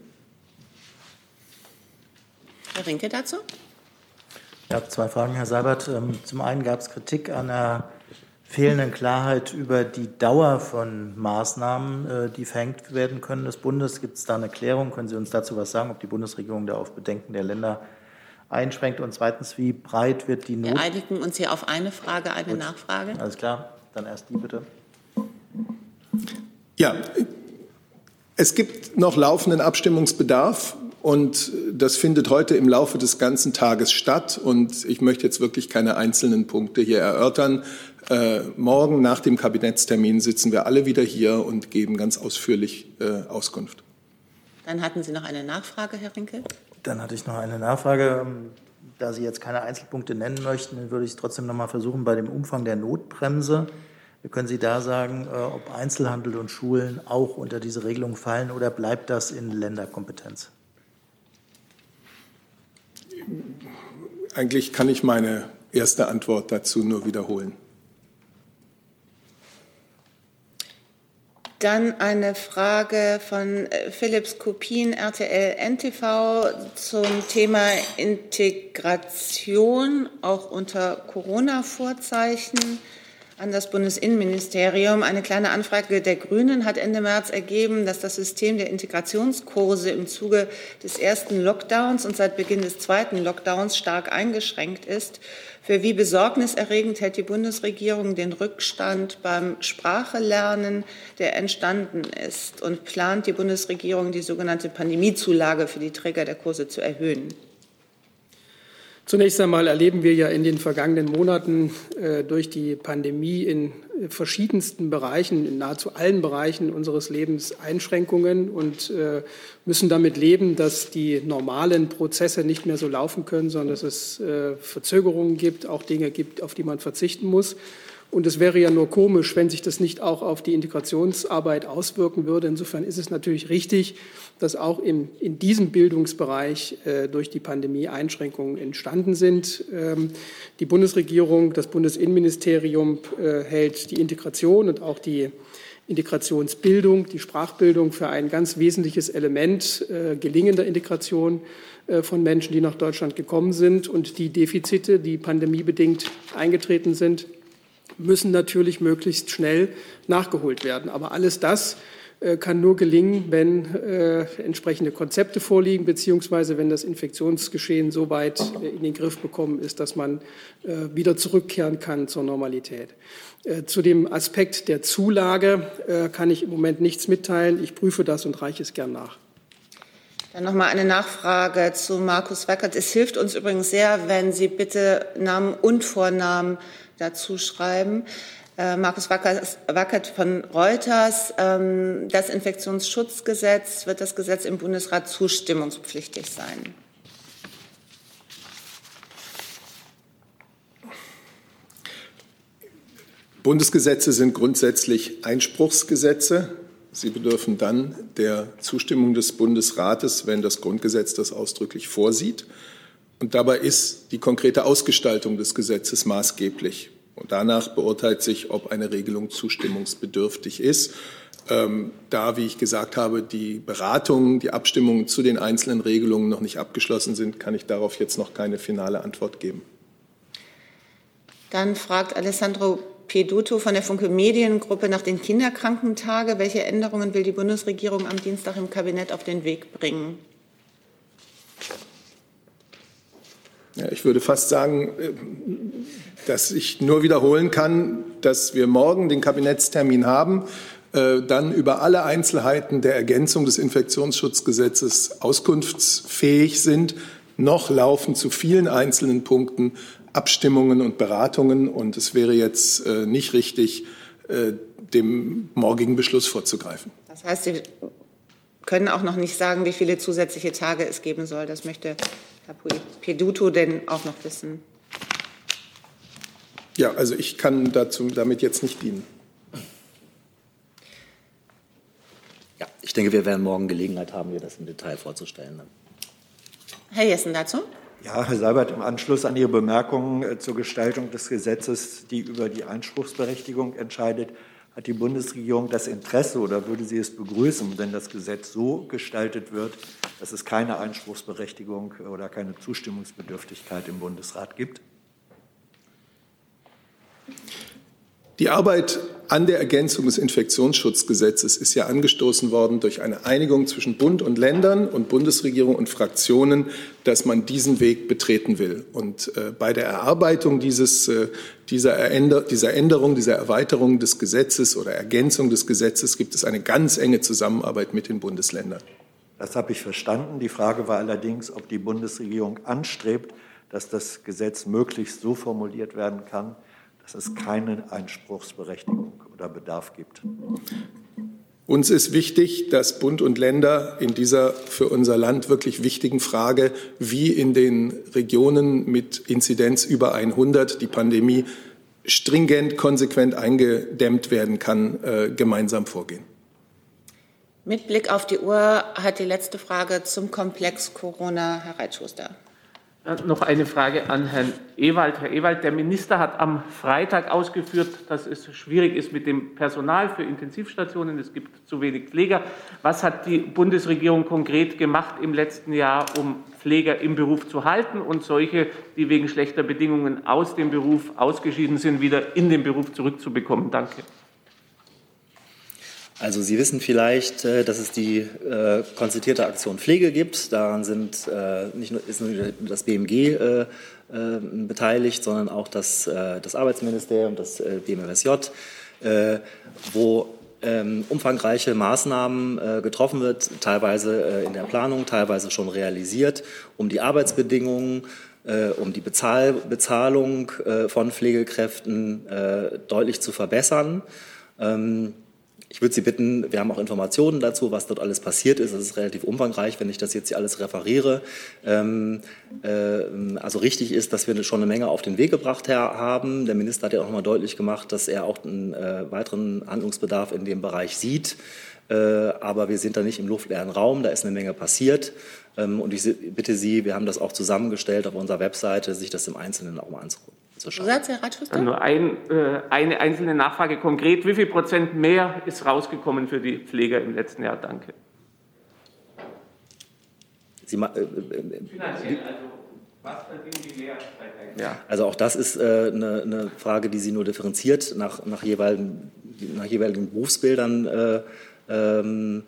Herr Rinke dazu? Ich habe zwei Fragen, Herr Seibert. Ähm, zum einen gab es Kritik an der fehlenden Klarheit über die Dauer von Maßnahmen, äh, die verhängt werden können des Bundes. Gibt es da eine Klärung? Können Sie uns dazu was sagen, ob die Bundesregierung da auf Bedenken der Länder einschränkt und zweitens, wie breit wird die Not? Wir einigen uns hier auf eine Frage, eine Gut. Nachfrage. Alles klar, dann erst die bitte. Ja, es gibt noch laufenden Abstimmungsbedarf. Und das findet heute im Laufe des ganzen Tages statt. Und ich möchte jetzt wirklich keine einzelnen Punkte hier erörtern. Äh, morgen nach dem Kabinettstermin sitzen wir alle wieder hier und geben ganz ausführlich äh, Auskunft. Dann hatten Sie noch eine Nachfrage, Herr Rinke. Dann hatte ich noch eine Nachfrage. Da Sie jetzt keine Einzelpunkte nennen möchten, würde ich es trotzdem noch mal versuchen bei dem Umfang der Notbremse. Können Sie da sagen, äh, ob Einzelhandel und Schulen auch unter diese Regelung fallen oder bleibt das in Länderkompetenz? Eigentlich kann ich meine erste Antwort dazu nur wiederholen. Dann eine Frage von äh, Philips Kopien, RTL NTV zum Thema Integration, auch unter Corona-Vorzeichen an das Bundesinnenministerium. Eine kleine Anfrage der Grünen hat Ende März ergeben, dass das System der Integrationskurse im Zuge des ersten Lockdowns und seit Beginn des zweiten Lockdowns stark eingeschränkt ist. Für wie besorgniserregend hält die Bundesregierung den Rückstand beim Sprachelernen, der entstanden ist? Und plant die Bundesregierung, die sogenannte Pandemiezulage für die Träger der Kurse zu erhöhen? Zunächst einmal erleben wir ja in den vergangenen Monaten äh, durch die Pandemie in verschiedensten Bereichen, in nahezu allen Bereichen unseres Lebens Einschränkungen und äh, müssen damit leben, dass die normalen Prozesse nicht mehr so laufen können, sondern dass es äh, Verzögerungen gibt, auch Dinge gibt, auf die man verzichten muss. Und es wäre ja nur komisch, wenn sich das nicht auch auf die Integrationsarbeit auswirken würde. Insofern ist es natürlich richtig, dass auch im, in diesem Bildungsbereich äh, durch die Pandemie Einschränkungen entstanden sind. Ähm, die Bundesregierung, das Bundesinnenministerium äh, hält die Integration und auch die Integrationsbildung, die Sprachbildung für ein ganz wesentliches Element äh, gelingender Integration äh, von Menschen, die nach Deutschland gekommen sind. Und die Defizite, die pandemiebedingt eingetreten sind, müssen natürlich möglichst schnell nachgeholt werden. Aber alles das äh, kann nur gelingen, wenn äh, entsprechende Konzepte vorliegen, beziehungsweise wenn das Infektionsgeschehen so weit äh, in den Griff bekommen ist, dass man äh, wieder zurückkehren kann zur Normalität. Äh, zu dem Aspekt der Zulage äh, kann ich im Moment nichts mitteilen. Ich prüfe das und reiche es gern nach. Dann noch mal eine Nachfrage zu Markus Wackert. Es hilft uns übrigens sehr, wenn Sie bitte Namen und Vornamen dazu schreiben. Äh, Markus Wackert von Reuters. Ähm, das Infektionsschutzgesetz wird das Gesetz im Bundesrat zustimmungspflichtig sein. Bundesgesetze sind grundsätzlich Einspruchsgesetze. Sie bedürfen dann der Zustimmung des Bundesrates, wenn das Grundgesetz das ausdrücklich vorsieht. Und dabei ist die konkrete Ausgestaltung des Gesetzes maßgeblich. Und danach beurteilt sich, ob eine Regelung zustimmungsbedürftig ist. Ähm, da, wie ich gesagt habe, die Beratungen, die Abstimmungen zu den einzelnen Regelungen noch nicht abgeschlossen sind, kann ich darauf jetzt noch keine finale Antwort geben. Dann fragt Alessandro Peduto von der Funke Mediengruppe nach den Kinderkrankentagen. Welche Änderungen will die Bundesregierung am Dienstag im Kabinett auf den Weg bringen? Ja, ich würde fast sagen, äh, dass ich nur wiederholen kann, dass wir morgen den Kabinettstermin haben, äh, dann über alle Einzelheiten der Ergänzung des Infektionsschutzgesetzes auskunftsfähig sind. Noch laufen zu vielen einzelnen Punkten Abstimmungen und Beratungen und es wäre jetzt äh, nicht richtig, dem morgigen Beschluss vorzugreifen. Das heißt, Sie können auch noch nicht sagen, wie viele zusätzliche Tage es geben soll. Das möchte Herr Peduto denn auch noch wissen? Ja, also ich kann dazu damit jetzt nicht dienen. Ja, ich denke, wir werden morgen Gelegenheit haben, mir das im Detail vorzustellen. Herr Jessen dazu? Ja, Herr Seibert, im Anschluss an Ihre Bemerkungen äh, zur Gestaltung des Gesetzes, die über die Einspruchsberechtigung entscheidet, hat die Bundesregierung das Interesse oder würde sie es begrüßen, wenn das Gesetz so gestaltet wird, dass es keine Einspruchsberechtigung oder keine Zustimmungsbedürftigkeit im Bundesrat gibt? Die Arbeit an der Ergänzung des Infektionsschutzgesetzes ist ja angestoßen worden durch eine Einigung zwischen Bund und Ländern und Bundesregierung und Fraktionen, dass man diesen Weg betreten will. Und äh, bei der Erarbeitung dieses, äh, dieser, Änder dieser Änderung, dieser Erweiterung des Gesetzes oder Ergänzung des Gesetzes gibt es eine ganz enge Zusammenarbeit mit den Bundesländern. Das habe ich verstanden. Die Frage war allerdings, ob die Bundesregierung anstrebt, dass das Gesetz möglichst so formuliert werden kann, dass es keine Einspruchsberechtigung oder Bedarf gibt. Uns ist wichtig, dass Bund und Länder in dieser für unser Land wirklich wichtigen Frage, wie in den Regionen mit Inzidenz über 100 die Pandemie stringent, konsequent eingedämmt werden kann, äh, gemeinsam vorgehen. Mit Blick auf die Uhr hat die letzte Frage zum Komplex Corona Herr Reitschuster. Noch eine Frage an Herrn Ewald. Herr Ewald, der Minister hat am Freitag ausgeführt, dass es schwierig ist mit dem Personal für Intensivstationen. Es gibt zu wenig Pfleger. Was hat die Bundesregierung konkret gemacht im letzten Jahr, um Pfleger im Beruf zu halten und solche, die wegen schlechter Bedingungen aus dem Beruf ausgeschieden sind, wieder in den Beruf zurückzubekommen? Danke. Also Sie wissen vielleicht, äh, dass es die äh, konzertierte Aktion Pflege gibt. Daran sind äh, nicht nur, ist nur das BMG äh, äh, beteiligt, sondern auch das, äh, das Arbeitsministerium, das BMWSJ, wo ähm, umfangreiche Maßnahmen getroffen wird, teilweise in der Planung, teilweise schon realisiert, um die Arbeitsbedingungen um die Bezahl Bezahlung von Pflegekräften deutlich zu verbessern. Ähm, ich würde Sie bitten, wir haben auch Informationen dazu, was dort alles passiert ist. Es ist relativ umfangreich, wenn ich das jetzt hier alles referiere. Ähm, äh, also richtig ist, dass wir schon eine Menge auf den Weg gebracht haben. Der Minister hat ja auch nochmal deutlich gemacht, dass er auch einen äh, weiteren Handlungsbedarf in dem Bereich sieht. Äh, aber wir sind da nicht im luftleeren Raum, da ist eine Menge passiert. Ähm, und ich bitte Sie, wir haben das auch zusammengestellt auf unserer Webseite, sich das im Einzelnen auch mal anzugucken zu schauen. Satz, Herr Ratschuster? Nur ein, äh, eine einzelne Nachfrage konkret. Wie viel Prozent mehr ist rausgekommen für die Pfleger im letzten Jahr? Danke. Sie, äh, äh, Finanziell, also was verdienen die mehr? Ja. Also auch das ist äh, eine, eine, Frage, die Sie nur differenziert nach, nach, jeweiligen, nach jeweiligen Berufsbildern äh, ähm,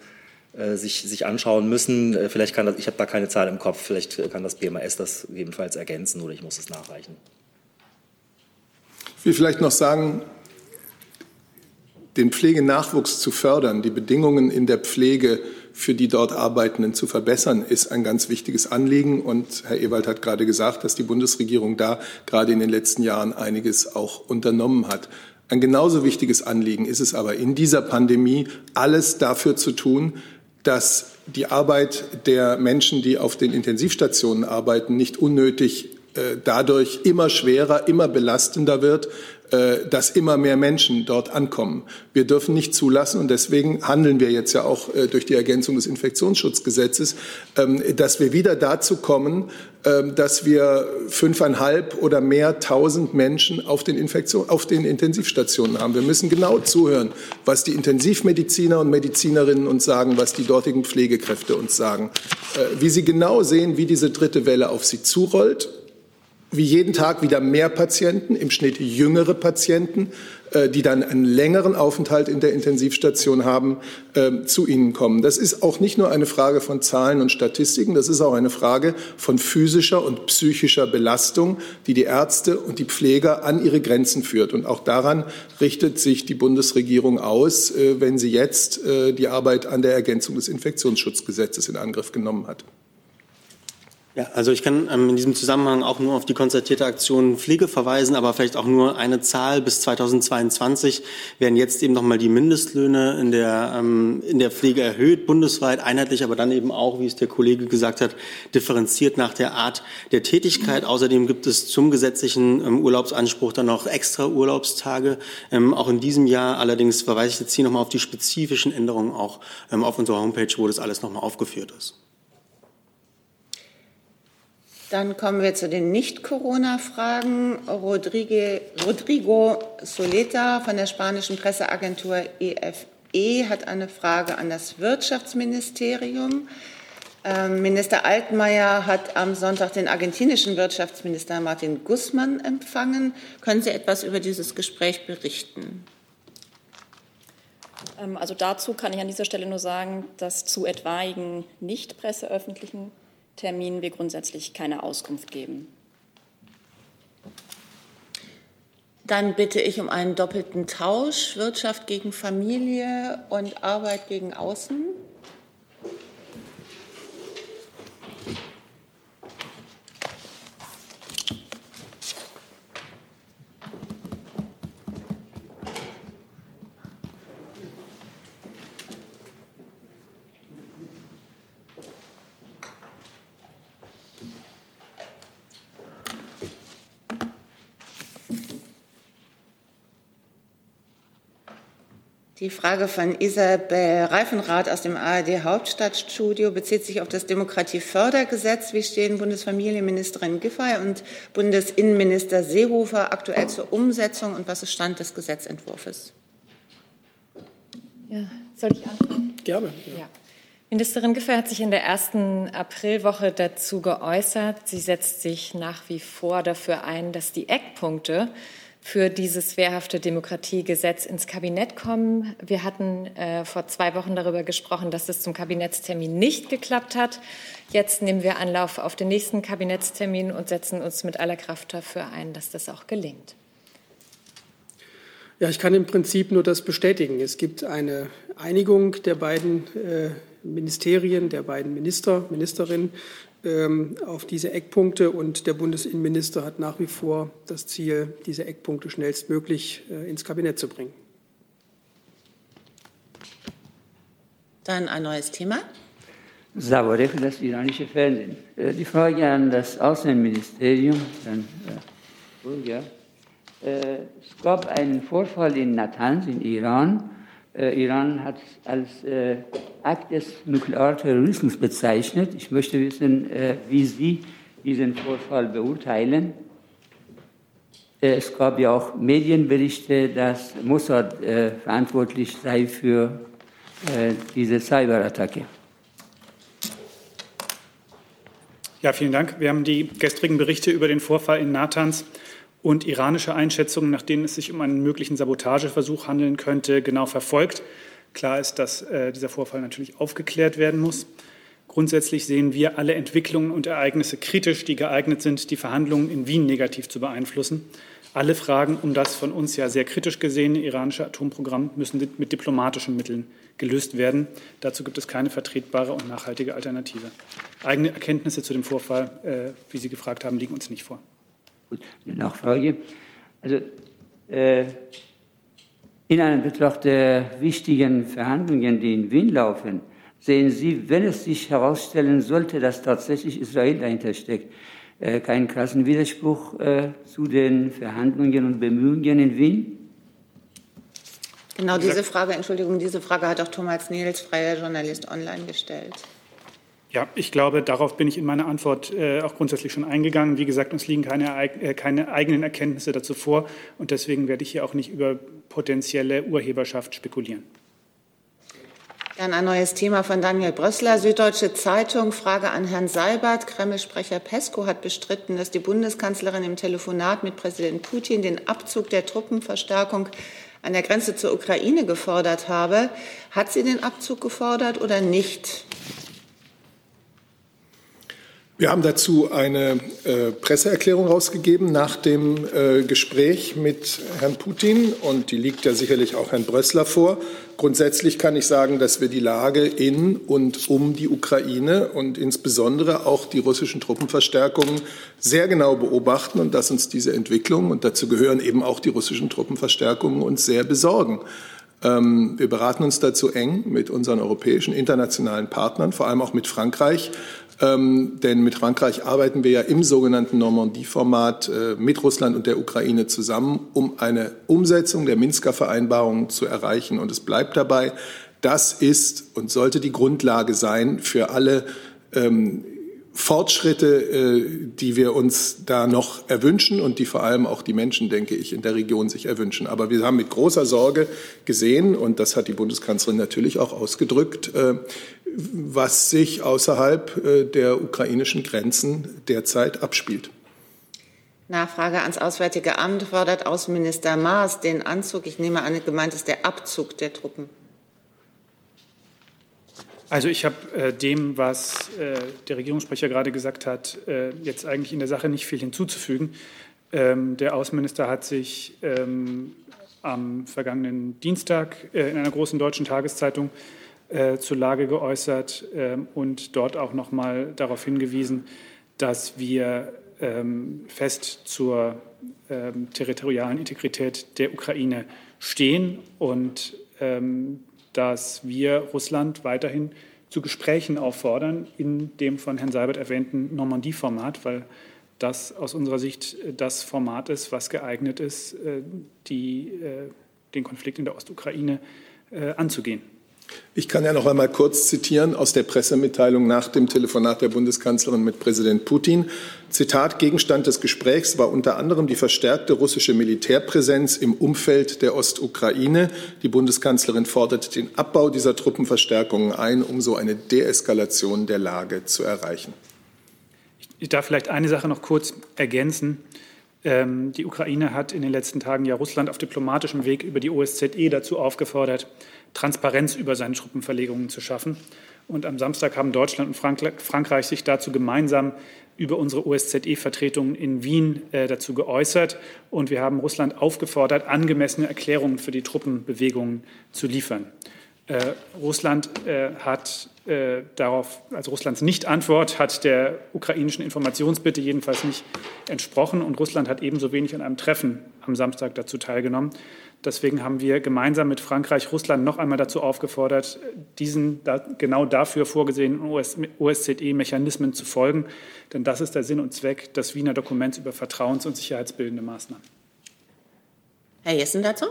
äh, sich, sich anschauen müssen. Äh, vielleicht kann das, ich habe da keine Zahl im Kopf, vielleicht kann das BMAS das gegebenenfalls ergänzen oder ich muss es nachreichen. Ich will vielleicht noch sagen, den Pflegenachwuchs zu fördern, die Bedingungen in der Pflege für die dort Arbeitenden zu verbessern, ist ein ganz wichtiges Anliegen. Und Herr Ewald hat gerade gesagt, dass die Bundesregierung da gerade in den letzten Jahren einiges auch unternommen hat. Ein genauso wichtiges Anliegen ist es aber in dieser Pandemie, alles dafür zu tun, dass die Arbeit der Menschen, die auf den Intensivstationen arbeiten, nicht unnötig dadurch immer schwerer, immer belastender wird, äh, dass immer mehr Menschen dort ankommen. Wir dürfen nicht zulassen, und deswegen handeln wir jetzt ja auch äh, durch die Ergänzung des Infektionsschutzgesetzes, ähm, dass wir wieder dazu kommen, ähm, dass wir fünfeinhalb oder mehr tausend Menschen auf den, Infektion, auf den Intensivstationen haben. Wir müssen genau zuhören, was die Intensivmediziner und Medizinerinnen uns sagen, was die dortigen Pflegekräfte uns sagen, wie sie genau sehen, wie diese dritte Welle auf sie zurollt wie jeden Tag wieder mehr Patienten, im Schnitt jüngere Patienten, äh, die dann einen längeren Aufenthalt in der Intensivstation haben, äh, zu Ihnen kommen. Das ist auch nicht nur eine Frage von Zahlen und Statistiken, das ist auch eine Frage von physischer und psychischer Belastung, die die Ärzte und die Pfleger an ihre Grenzen führt. Und auch daran richtet sich die Bundesregierung aus, äh, wenn sie jetzt die Arbeit an der Ergänzung des Infektionsschutzgesetzes in Angriff genommen hat. Ja, also ich kann ähm, in diesem Zusammenhang auch nur auf die konzertierte Aktion Pflege verweisen, aber vielleicht auch nur eine Zahl. Bis 2022 werden jetzt eben nochmal die Mindestlöhne in der, ähm, in der Pflege erhöht, bundesweit, einheitlich, aber dann eben auch, wie es der Kollege gesagt hat, differenziert nach der Art der Tätigkeit. Außerdem gibt es zum gesetzlichen ähm, Urlaubsanspruch dann noch extra Urlaubstage. Auch in diesem Jahr allerdings verweise ich jetzt hier nochmal auf die spezifischen Änderungen auch auf unserer Homepage, wo das alles nochmal aufgeführt ist. Dann kommen wir zu den Nicht-Corona-Fragen. Rodrigo Soleta von der spanischen Presseagentur EFE e hat eine Frage an das Wirtschaftsministerium. Ähm, Minister Altmaier hat am Sonntag den argentinischen Wirtschaftsminister Martin Guzman empfangen. Können Sie etwas über dieses Gespräch berichten? Ähm, also dazu kann ich an dieser Stelle nur sagen, dass zu etwaigen nicht presseöffentlichen Terminen wir grundsätzlich keine Auskunft geben. Dann bitte ich um einen doppelten Tausch, Wirtschaft gegen Familie und Arbeit gegen Außen. Die Frage von Isabel Reifenrath aus dem ARD Hauptstadtstudio bezieht sich auf das Demokratiefördergesetz. Wie stehen Bundesfamilienministerin Giffey und Bundesinnenminister Seehofer aktuell zur Umsetzung und was ist Stand des Gesetzentwurfs? Ja, soll ich anfangen? Gerne. Ja. Ministerin Giffey hat sich in der ersten Aprilwoche dazu geäußert. Sie setzt sich nach wie vor dafür ein, dass die Eckpunkte für dieses wehrhafte Demokratiegesetz ins Kabinett kommen. Wir hatten äh, vor zwei Wochen darüber gesprochen, dass es zum Kabinettstermin nicht geklappt hat. Jetzt nehmen wir Anlauf auf den nächsten Kabinettstermin und setzen uns mit aller Kraft dafür ein, dass das auch gelingt. Ja, ich kann im Prinzip nur das bestätigen. Es gibt eine Einigung der beiden äh, Ministerien, der beiden Minister, Ministerinnen auf diese Eckpunkte. Und der Bundesinnenminister hat nach wie vor das Ziel, diese Eckpunkte schnellstmöglich äh, ins Kabinett zu bringen. Dann ein neues Thema. Saboreh für das iranische Fernsehen. Äh, die Frage an das Außenministerium, Herrn Bulger. Äh, es gab einen Vorfall in Natanz in Iran. Iran hat als Akt des Nuklearterrorismus bezeichnet. Ich möchte wissen, äh, wie Sie diesen Vorfall beurteilen. Äh, es gab ja auch Medienberichte, dass Mossad äh, verantwortlich sei für diese Cyberattacke. Ja, vielen Dank. Wir haben die gestrigen Berichte über den Vorfall in Natanz und iranische Einschätzungen, nach denen es sich um einen möglichen Sabotageversuch handeln könnte, genau verfolgt. Klar ist, dass äh, dieser Vorfall natürlich aufgeklärt werden muss. Grundsätzlich sehen wir alle Entwicklungen und Ereignisse kritisch, die geeignet sind, die Verhandlungen in Wien negativ zu beeinflussen. Alle Fragen um das von uns ja sehr kritisch gesehene iranische Atomprogramm müssen mit diplomatischen Mitteln gelöst werden. Dazu gibt es keine vertretbare und nachhaltige Alternative. Eigene Erkenntnisse zu dem Vorfall, äh, wie Sie gefragt haben, liegen uns nicht vor. Gut, eine Nachfrage. Also äh, in Anbetracht der wichtigen Verhandlungen, die in Wien laufen, sehen Sie, wenn es sich herausstellen sollte, dass tatsächlich Israel dahinter steckt, äh, keinen krassen Widerspruch äh, zu den Verhandlungen und Bemühungen in Wien? Genau diese Frage, Entschuldigung, diese Frage hat auch Thomas Niels, freier Journalist, online gestellt. Ja, ich glaube, darauf bin ich in meiner Antwort äh, auch grundsätzlich schon eingegangen. Wie gesagt, uns liegen keine, äh, keine eigenen Erkenntnisse dazu vor und deswegen werde ich hier auch nicht über potenzielle Urheberschaft spekulieren. Dann ein neues Thema von Daniel Brössler, Süddeutsche Zeitung. Frage an Herrn Seibert. Kreml-Sprecher Pesko hat bestritten, dass die Bundeskanzlerin im Telefonat mit Präsident Putin den Abzug der Truppenverstärkung an der Grenze zur Ukraine gefordert habe. Hat sie den Abzug gefordert oder nicht? Wir haben dazu eine äh, Presseerklärung rausgegeben nach dem äh, Gespräch mit Herrn Putin und die liegt ja sicherlich auch Herrn Brössler vor. Grundsätzlich kann ich sagen, dass wir die Lage in und um die Ukraine und insbesondere auch die russischen Truppenverstärkungen sehr genau beobachten und dass uns diese Entwicklung und dazu gehören eben auch die russischen Truppenverstärkungen uns sehr besorgen. Ähm, wir beraten uns dazu eng mit unseren europäischen internationalen Partnern, vor allem auch mit Frankreich, ähm, denn mit Frankreich arbeiten wir ja im sogenannten Normandie-Format äh, mit Russland und der Ukraine zusammen, um eine Umsetzung der Minsker Vereinbarungen zu erreichen. Und es bleibt dabei, das ist und sollte die Grundlage sein für alle ähm, Fortschritte, äh, die wir uns da noch erwünschen und die vor allem auch die Menschen, denke ich, in der Region sich erwünschen. Aber wir haben mit großer Sorge gesehen, und das hat die Bundeskanzlerin natürlich auch ausgedrückt, äh, was sich außerhalb äh, der ukrainischen Grenzen derzeit abspielt. Nachfrage ans Auswärtige Amt fordert Außenminister Maas den Anzug. Ich nehme an, gemeint ist der Abzug der Truppen. Also ich habe äh, dem, was äh, der Regierungssprecher gerade gesagt hat, äh, jetzt eigentlich in der Sache nicht viel hinzuzufügen. Ähm, der Außenminister hat sich ähm, am vergangenen Dienstag äh, in einer großen deutschen Tageszeitung äh, zur Lage geäußert ähm, und dort auch noch mal darauf hingewiesen, dass wir ähm, fest zur ähm, territorialen Integrität der Ukraine stehen und dass wir Russland weiterhin zu Gesprächen auffordern in dem von Herrn Seibert erwähnten Normandie-Format, weil das aus unserer Sicht das Format ist, was geeignet ist, äh, die, äh, den Konflikt in der Ostukraine äh, anzugehen. Ich kann ja noch einmal kurz zitieren aus der Pressemitteilung nach dem Telefonat der Bundeskanzlerin mit Präsident Putin. Zitat, Gegenstand des Gesprächs war unter anderem die verstärkte russische Militärpräsenz im Umfeld der Ostukraine. Die Bundeskanzlerin fordert den Abbau dieser Truppenverstärkungen ein, um so eine Deeskalation der Lage zu erreichen. Ich darf vielleicht eine Sache noch kurz ergänzen. Ähm, die Ukraine hat in den letzten Tagen ja Russland auf diplomatischem Weg über die OSZE dazu aufgefordert, Transparenz über seine Truppenverlegungen zu schaffen. Und am Samstag haben Deutschland und Frankreich sich dazu gemeinsam über unsere OSZE-Vertretungen in Wien äh, dazu geäußert. Und wir haben Russland aufgefordert, angemessene Erklärungen für die Truppenbewegungen zu liefern. Äh, Russland äh, hat äh, darauf, also Russlands Nicht-Antwort hat der ukrainischen Informationsbitte jedenfalls nicht entsprochen. Und Russland hat ebenso wenig an einem Treffen am Samstag dazu teilgenommen. Deswegen haben wir gemeinsam mit Frankreich Russland noch einmal dazu aufgefordert, diesen genau dafür vorgesehenen OSZE-Mechanismen zu folgen. Denn das ist der Sinn und Zweck des Wiener Dokuments über vertrauens- und sicherheitsbildende Maßnahmen. Herr Jessen dazu?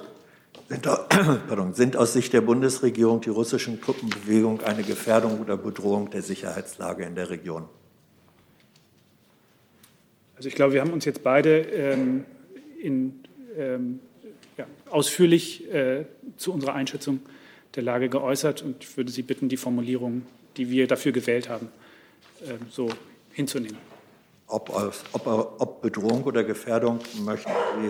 Sind, aus Sicht der Bundesregierung die russischen Truppenbewegungen eine Gefährdung oder Bedrohung der Sicherheitslage in der Region? Also ich glaube, wir haben uns jetzt beide ähm, in ähm, ja, ausführlich äh, zu unserer Einschätzung der Lage geäußert und ich würde Sie bitten, die Formulierung, die wir dafür gewählt haben, äh, so hinzunehmen. Ob, ob, ob, Bedrohung oder Gefährdung möchten Sie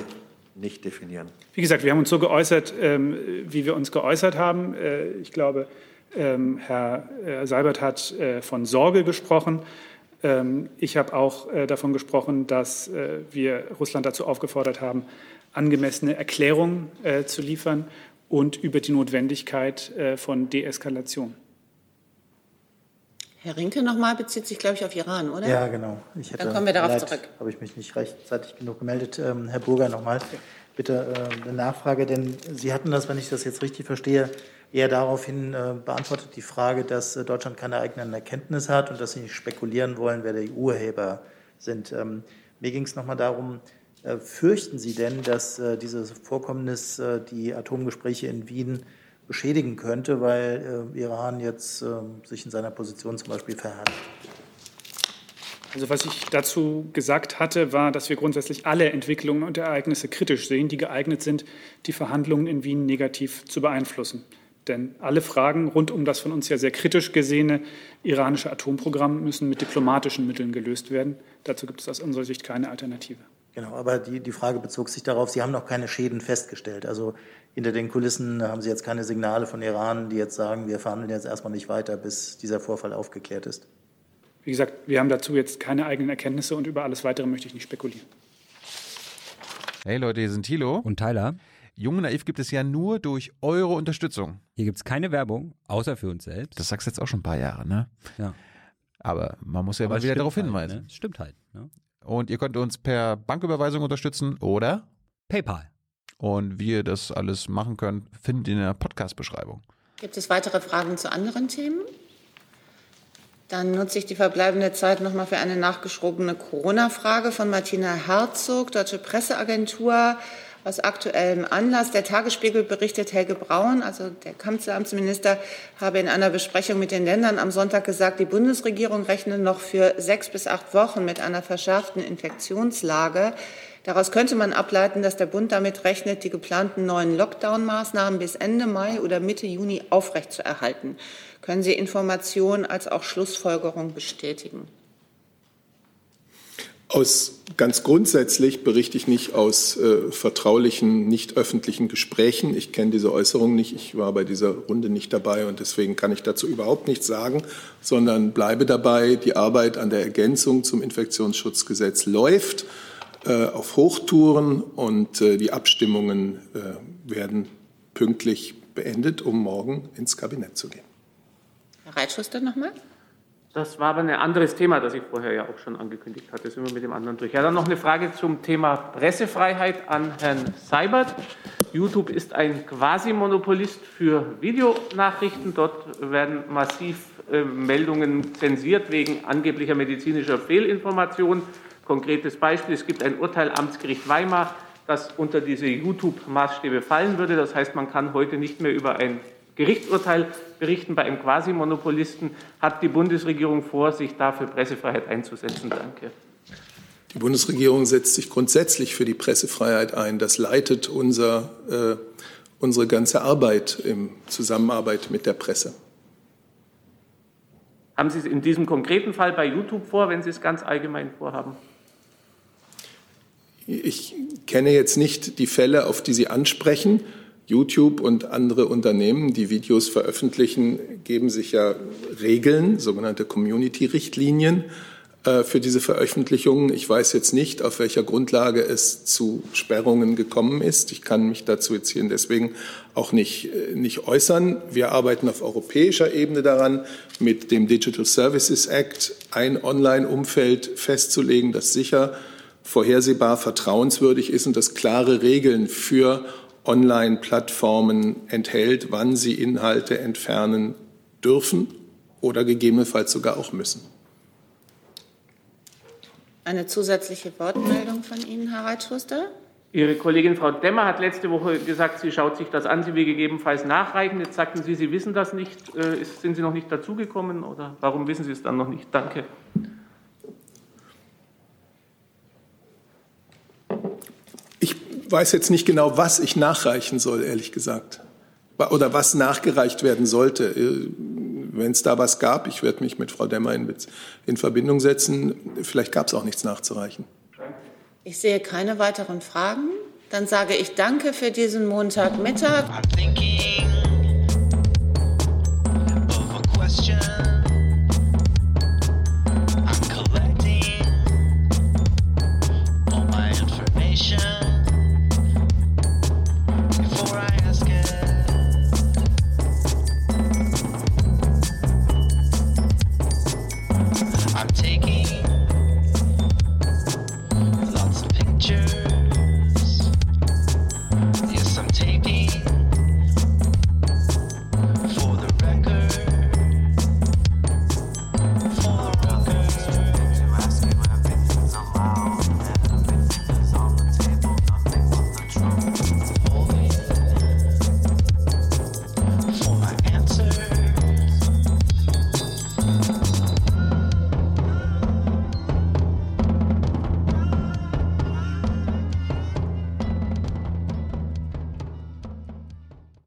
nicht definieren. Wie gesagt, wir haben uns so geäußert, ähm, wie wir uns geäußert haben. Äh, ich glaube, ähm, Herr Seibert hat äh, von Sorge gesprochen. Ähm, ich habe auch äh, davon gesprochen, dass wir Russland dazu aufgefordert haben, angemessene Erklärungen zu liefern und über die Notwendigkeit von Deeskalation. Herr Rinke nochmal bezieht sich, glaube ich, auf Iran, oder? Ja, genau. Hätte, Dann kommen wir darauf zurück. Habe ich mich nicht rechtzeitig genug gemeldet. Ähm, Herr Burger nochmal. Bitte äh, eine Nachfrage, denn Sie hatten das, wenn ich das jetzt richtig verstehe, eher daraufhin äh, beantwortet, die Frage, dass äh, Deutschland keine eigenen Erkenntnisse hat und dass Sie nicht spekulieren wollen, wer die Urheber sind. Ähm, mir ging es nochmal darum, äh, fürchten Sie denn, dass äh, dieses Vorkommnis äh, die Atomgespräche in Wien beschädigen könnte, weil Iran jetzt ähm, sich in seiner Position zum Beispiel verhält? Also was ich dazu gesagt hatte, war, dass wir grundsätzlich alle Entwicklungen und Ereignisse kritisch sehen, die geeignet sind, die Verhandlungen in Wien negativ zu beeinflussen. Denn alle Fragen rund um das von uns ja sehr kritisch gesehene iranische Atomprogramm müssen mit diplomatischen Mitteln gelöst werden. Dazu gibt es aus unserer Sicht keine Alternative. Genau, aber die, die Frage bezog sich darauf, Sie haben noch keine Schäden festgestellt. Also hinter den Kulissen haben Sie jetzt keine Signale von Iran, die jetzt sagen, wir verhandeln jetzt erstmal nicht weiter, bis dieser Vorfall aufgeklärt ist. Wie gesagt, wir haben dazu jetzt keine eigenen Erkenntnisse und über alles Weitere möchte ich nicht spekulieren. Hey Leute, hier sind Thilo und Tyler. Jung und Naiv gibt es ja nur durch eure Unterstützung. Hier gibt es keine Werbung, außer für uns selbst. Das sagst du jetzt auch schon ein paar Jahre, ne? Ja. Aber man muss ja Aber mal wieder darauf halt, hinweisen. Ne? Stimmt halt. Ne? Und ihr könnt uns per Banküberweisung unterstützen oder PayPal. Und wie ihr das alles machen könnt, findet ihr in der Podcast-Beschreibung. Gibt es weitere Fragen zu anderen Themen? Dann nutze ich die verbleibende Zeit nochmal für eine nachgeschobene Corona-Frage von Martina Herzog, Deutsche Presseagentur. Aus aktuellem Anlass. Der Tagesspiegel berichtet, Helge Braun, also der Kanzleramtsminister, habe in einer Besprechung mit den Ländern am Sonntag gesagt, die Bundesregierung rechne noch für sechs bis acht Wochen mit einer verschärften Infektionslage. Daraus könnte man ableiten, dass der Bund damit rechnet, die geplanten neuen Lockdown-Maßnahmen bis Ende Mai oder Mitte Juni aufrechtzuerhalten. Können Sie Informationen als auch Schlussfolgerung bestätigen? Aus Ganz grundsätzlich berichte ich nicht aus äh, vertraulichen, nicht öffentlichen Gesprächen. Ich kenne diese Äußerung nicht. Ich war bei dieser Runde nicht dabei und deswegen kann ich dazu überhaupt nichts sagen, sondern bleibe dabei. Die Arbeit an der Ergänzung zum Infektionsschutzgesetz läuft äh, auf Hochtouren und äh, die Abstimmungen äh, werden pünktlich beendet, um morgen ins Kabinett zu gehen. Herr Reitschuster nochmal. Das war aber ein anderes Thema, das ich vorher ja auch schon angekündigt hatte. Sind wir mit dem anderen durch. Ja, dann noch eine Frage zum Thema Pressefreiheit an Herrn Seibert. YouTube ist ein Quasi-Monopolist für Videonachrichten. Dort werden massiv äh, Meldungen zensiert wegen angeblicher medizinischer Fehlinformation. Konkretes Beispiel, es gibt ein Urteil Amtsgericht Weimar, das unter diese YouTube-Maßstäbe fallen würde. Das heißt, man kann heute nicht mehr über ein Gerichtsurteil berichten bei einem Quasi-Monopolisten. Hat die Bundesregierung vor, sich da für Pressefreiheit einzusetzen? Danke. Die Bundesregierung setzt sich grundsätzlich für die Pressefreiheit ein. Das leitet unser, äh, unsere ganze Arbeit in Zusammenarbeit mit der Presse. Haben Sie es in diesem konkreten Fall bei YouTube vor, wenn Sie es ganz allgemein vorhaben? Ich kenne jetzt nicht die Fälle, auf die Sie ansprechen. YouTube und andere Unternehmen, die Videos veröffentlichen, geben sich ja Regeln, sogenannte Community-Richtlinien äh, für diese Veröffentlichungen. Ich weiß jetzt nicht, auf welcher Grundlage es zu Sperrungen gekommen ist. Ich kann mich dazu jetzt hier deswegen auch nicht, äh, nicht äußern. Wir arbeiten auf europäischer Ebene daran, mit dem Digital Services Act ein Online-Umfeld festzulegen, das sicher, vorhersehbar, vertrauenswürdig ist und das klare Regeln für Online-Plattformen enthält, wann sie Inhalte entfernen dürfen oder gegebenenfalls sogar auch müssen. Eine zusätzliche Wortmeldung von Ihnen, Herr Reitschuster? Ihre Kollegin Frau Demmer hat letzte Woche gesagt, sie schaut sich das an, sie will gegebenenfalls nachreichen. Jetzt sagten Sie, Sie wissen das nicht. Äh, sind Sie noch nicht dazugekommen oder warum wissen Sie es dann noch nicht? Danke. Weiß jetzt nicht genau, was ich nachreichen soll, ehrlich gesagt. Oder was nachgereicht werden sollte. Äh, wenn es da was gab, ich werde mich mit Frau Demmer in, in Verbindung setzen. Vielleicht gab es auch nichts nachzureichen. Ich sehe keine weiteren Fragen. Dann sage ich Danke für diesen Montagmittag.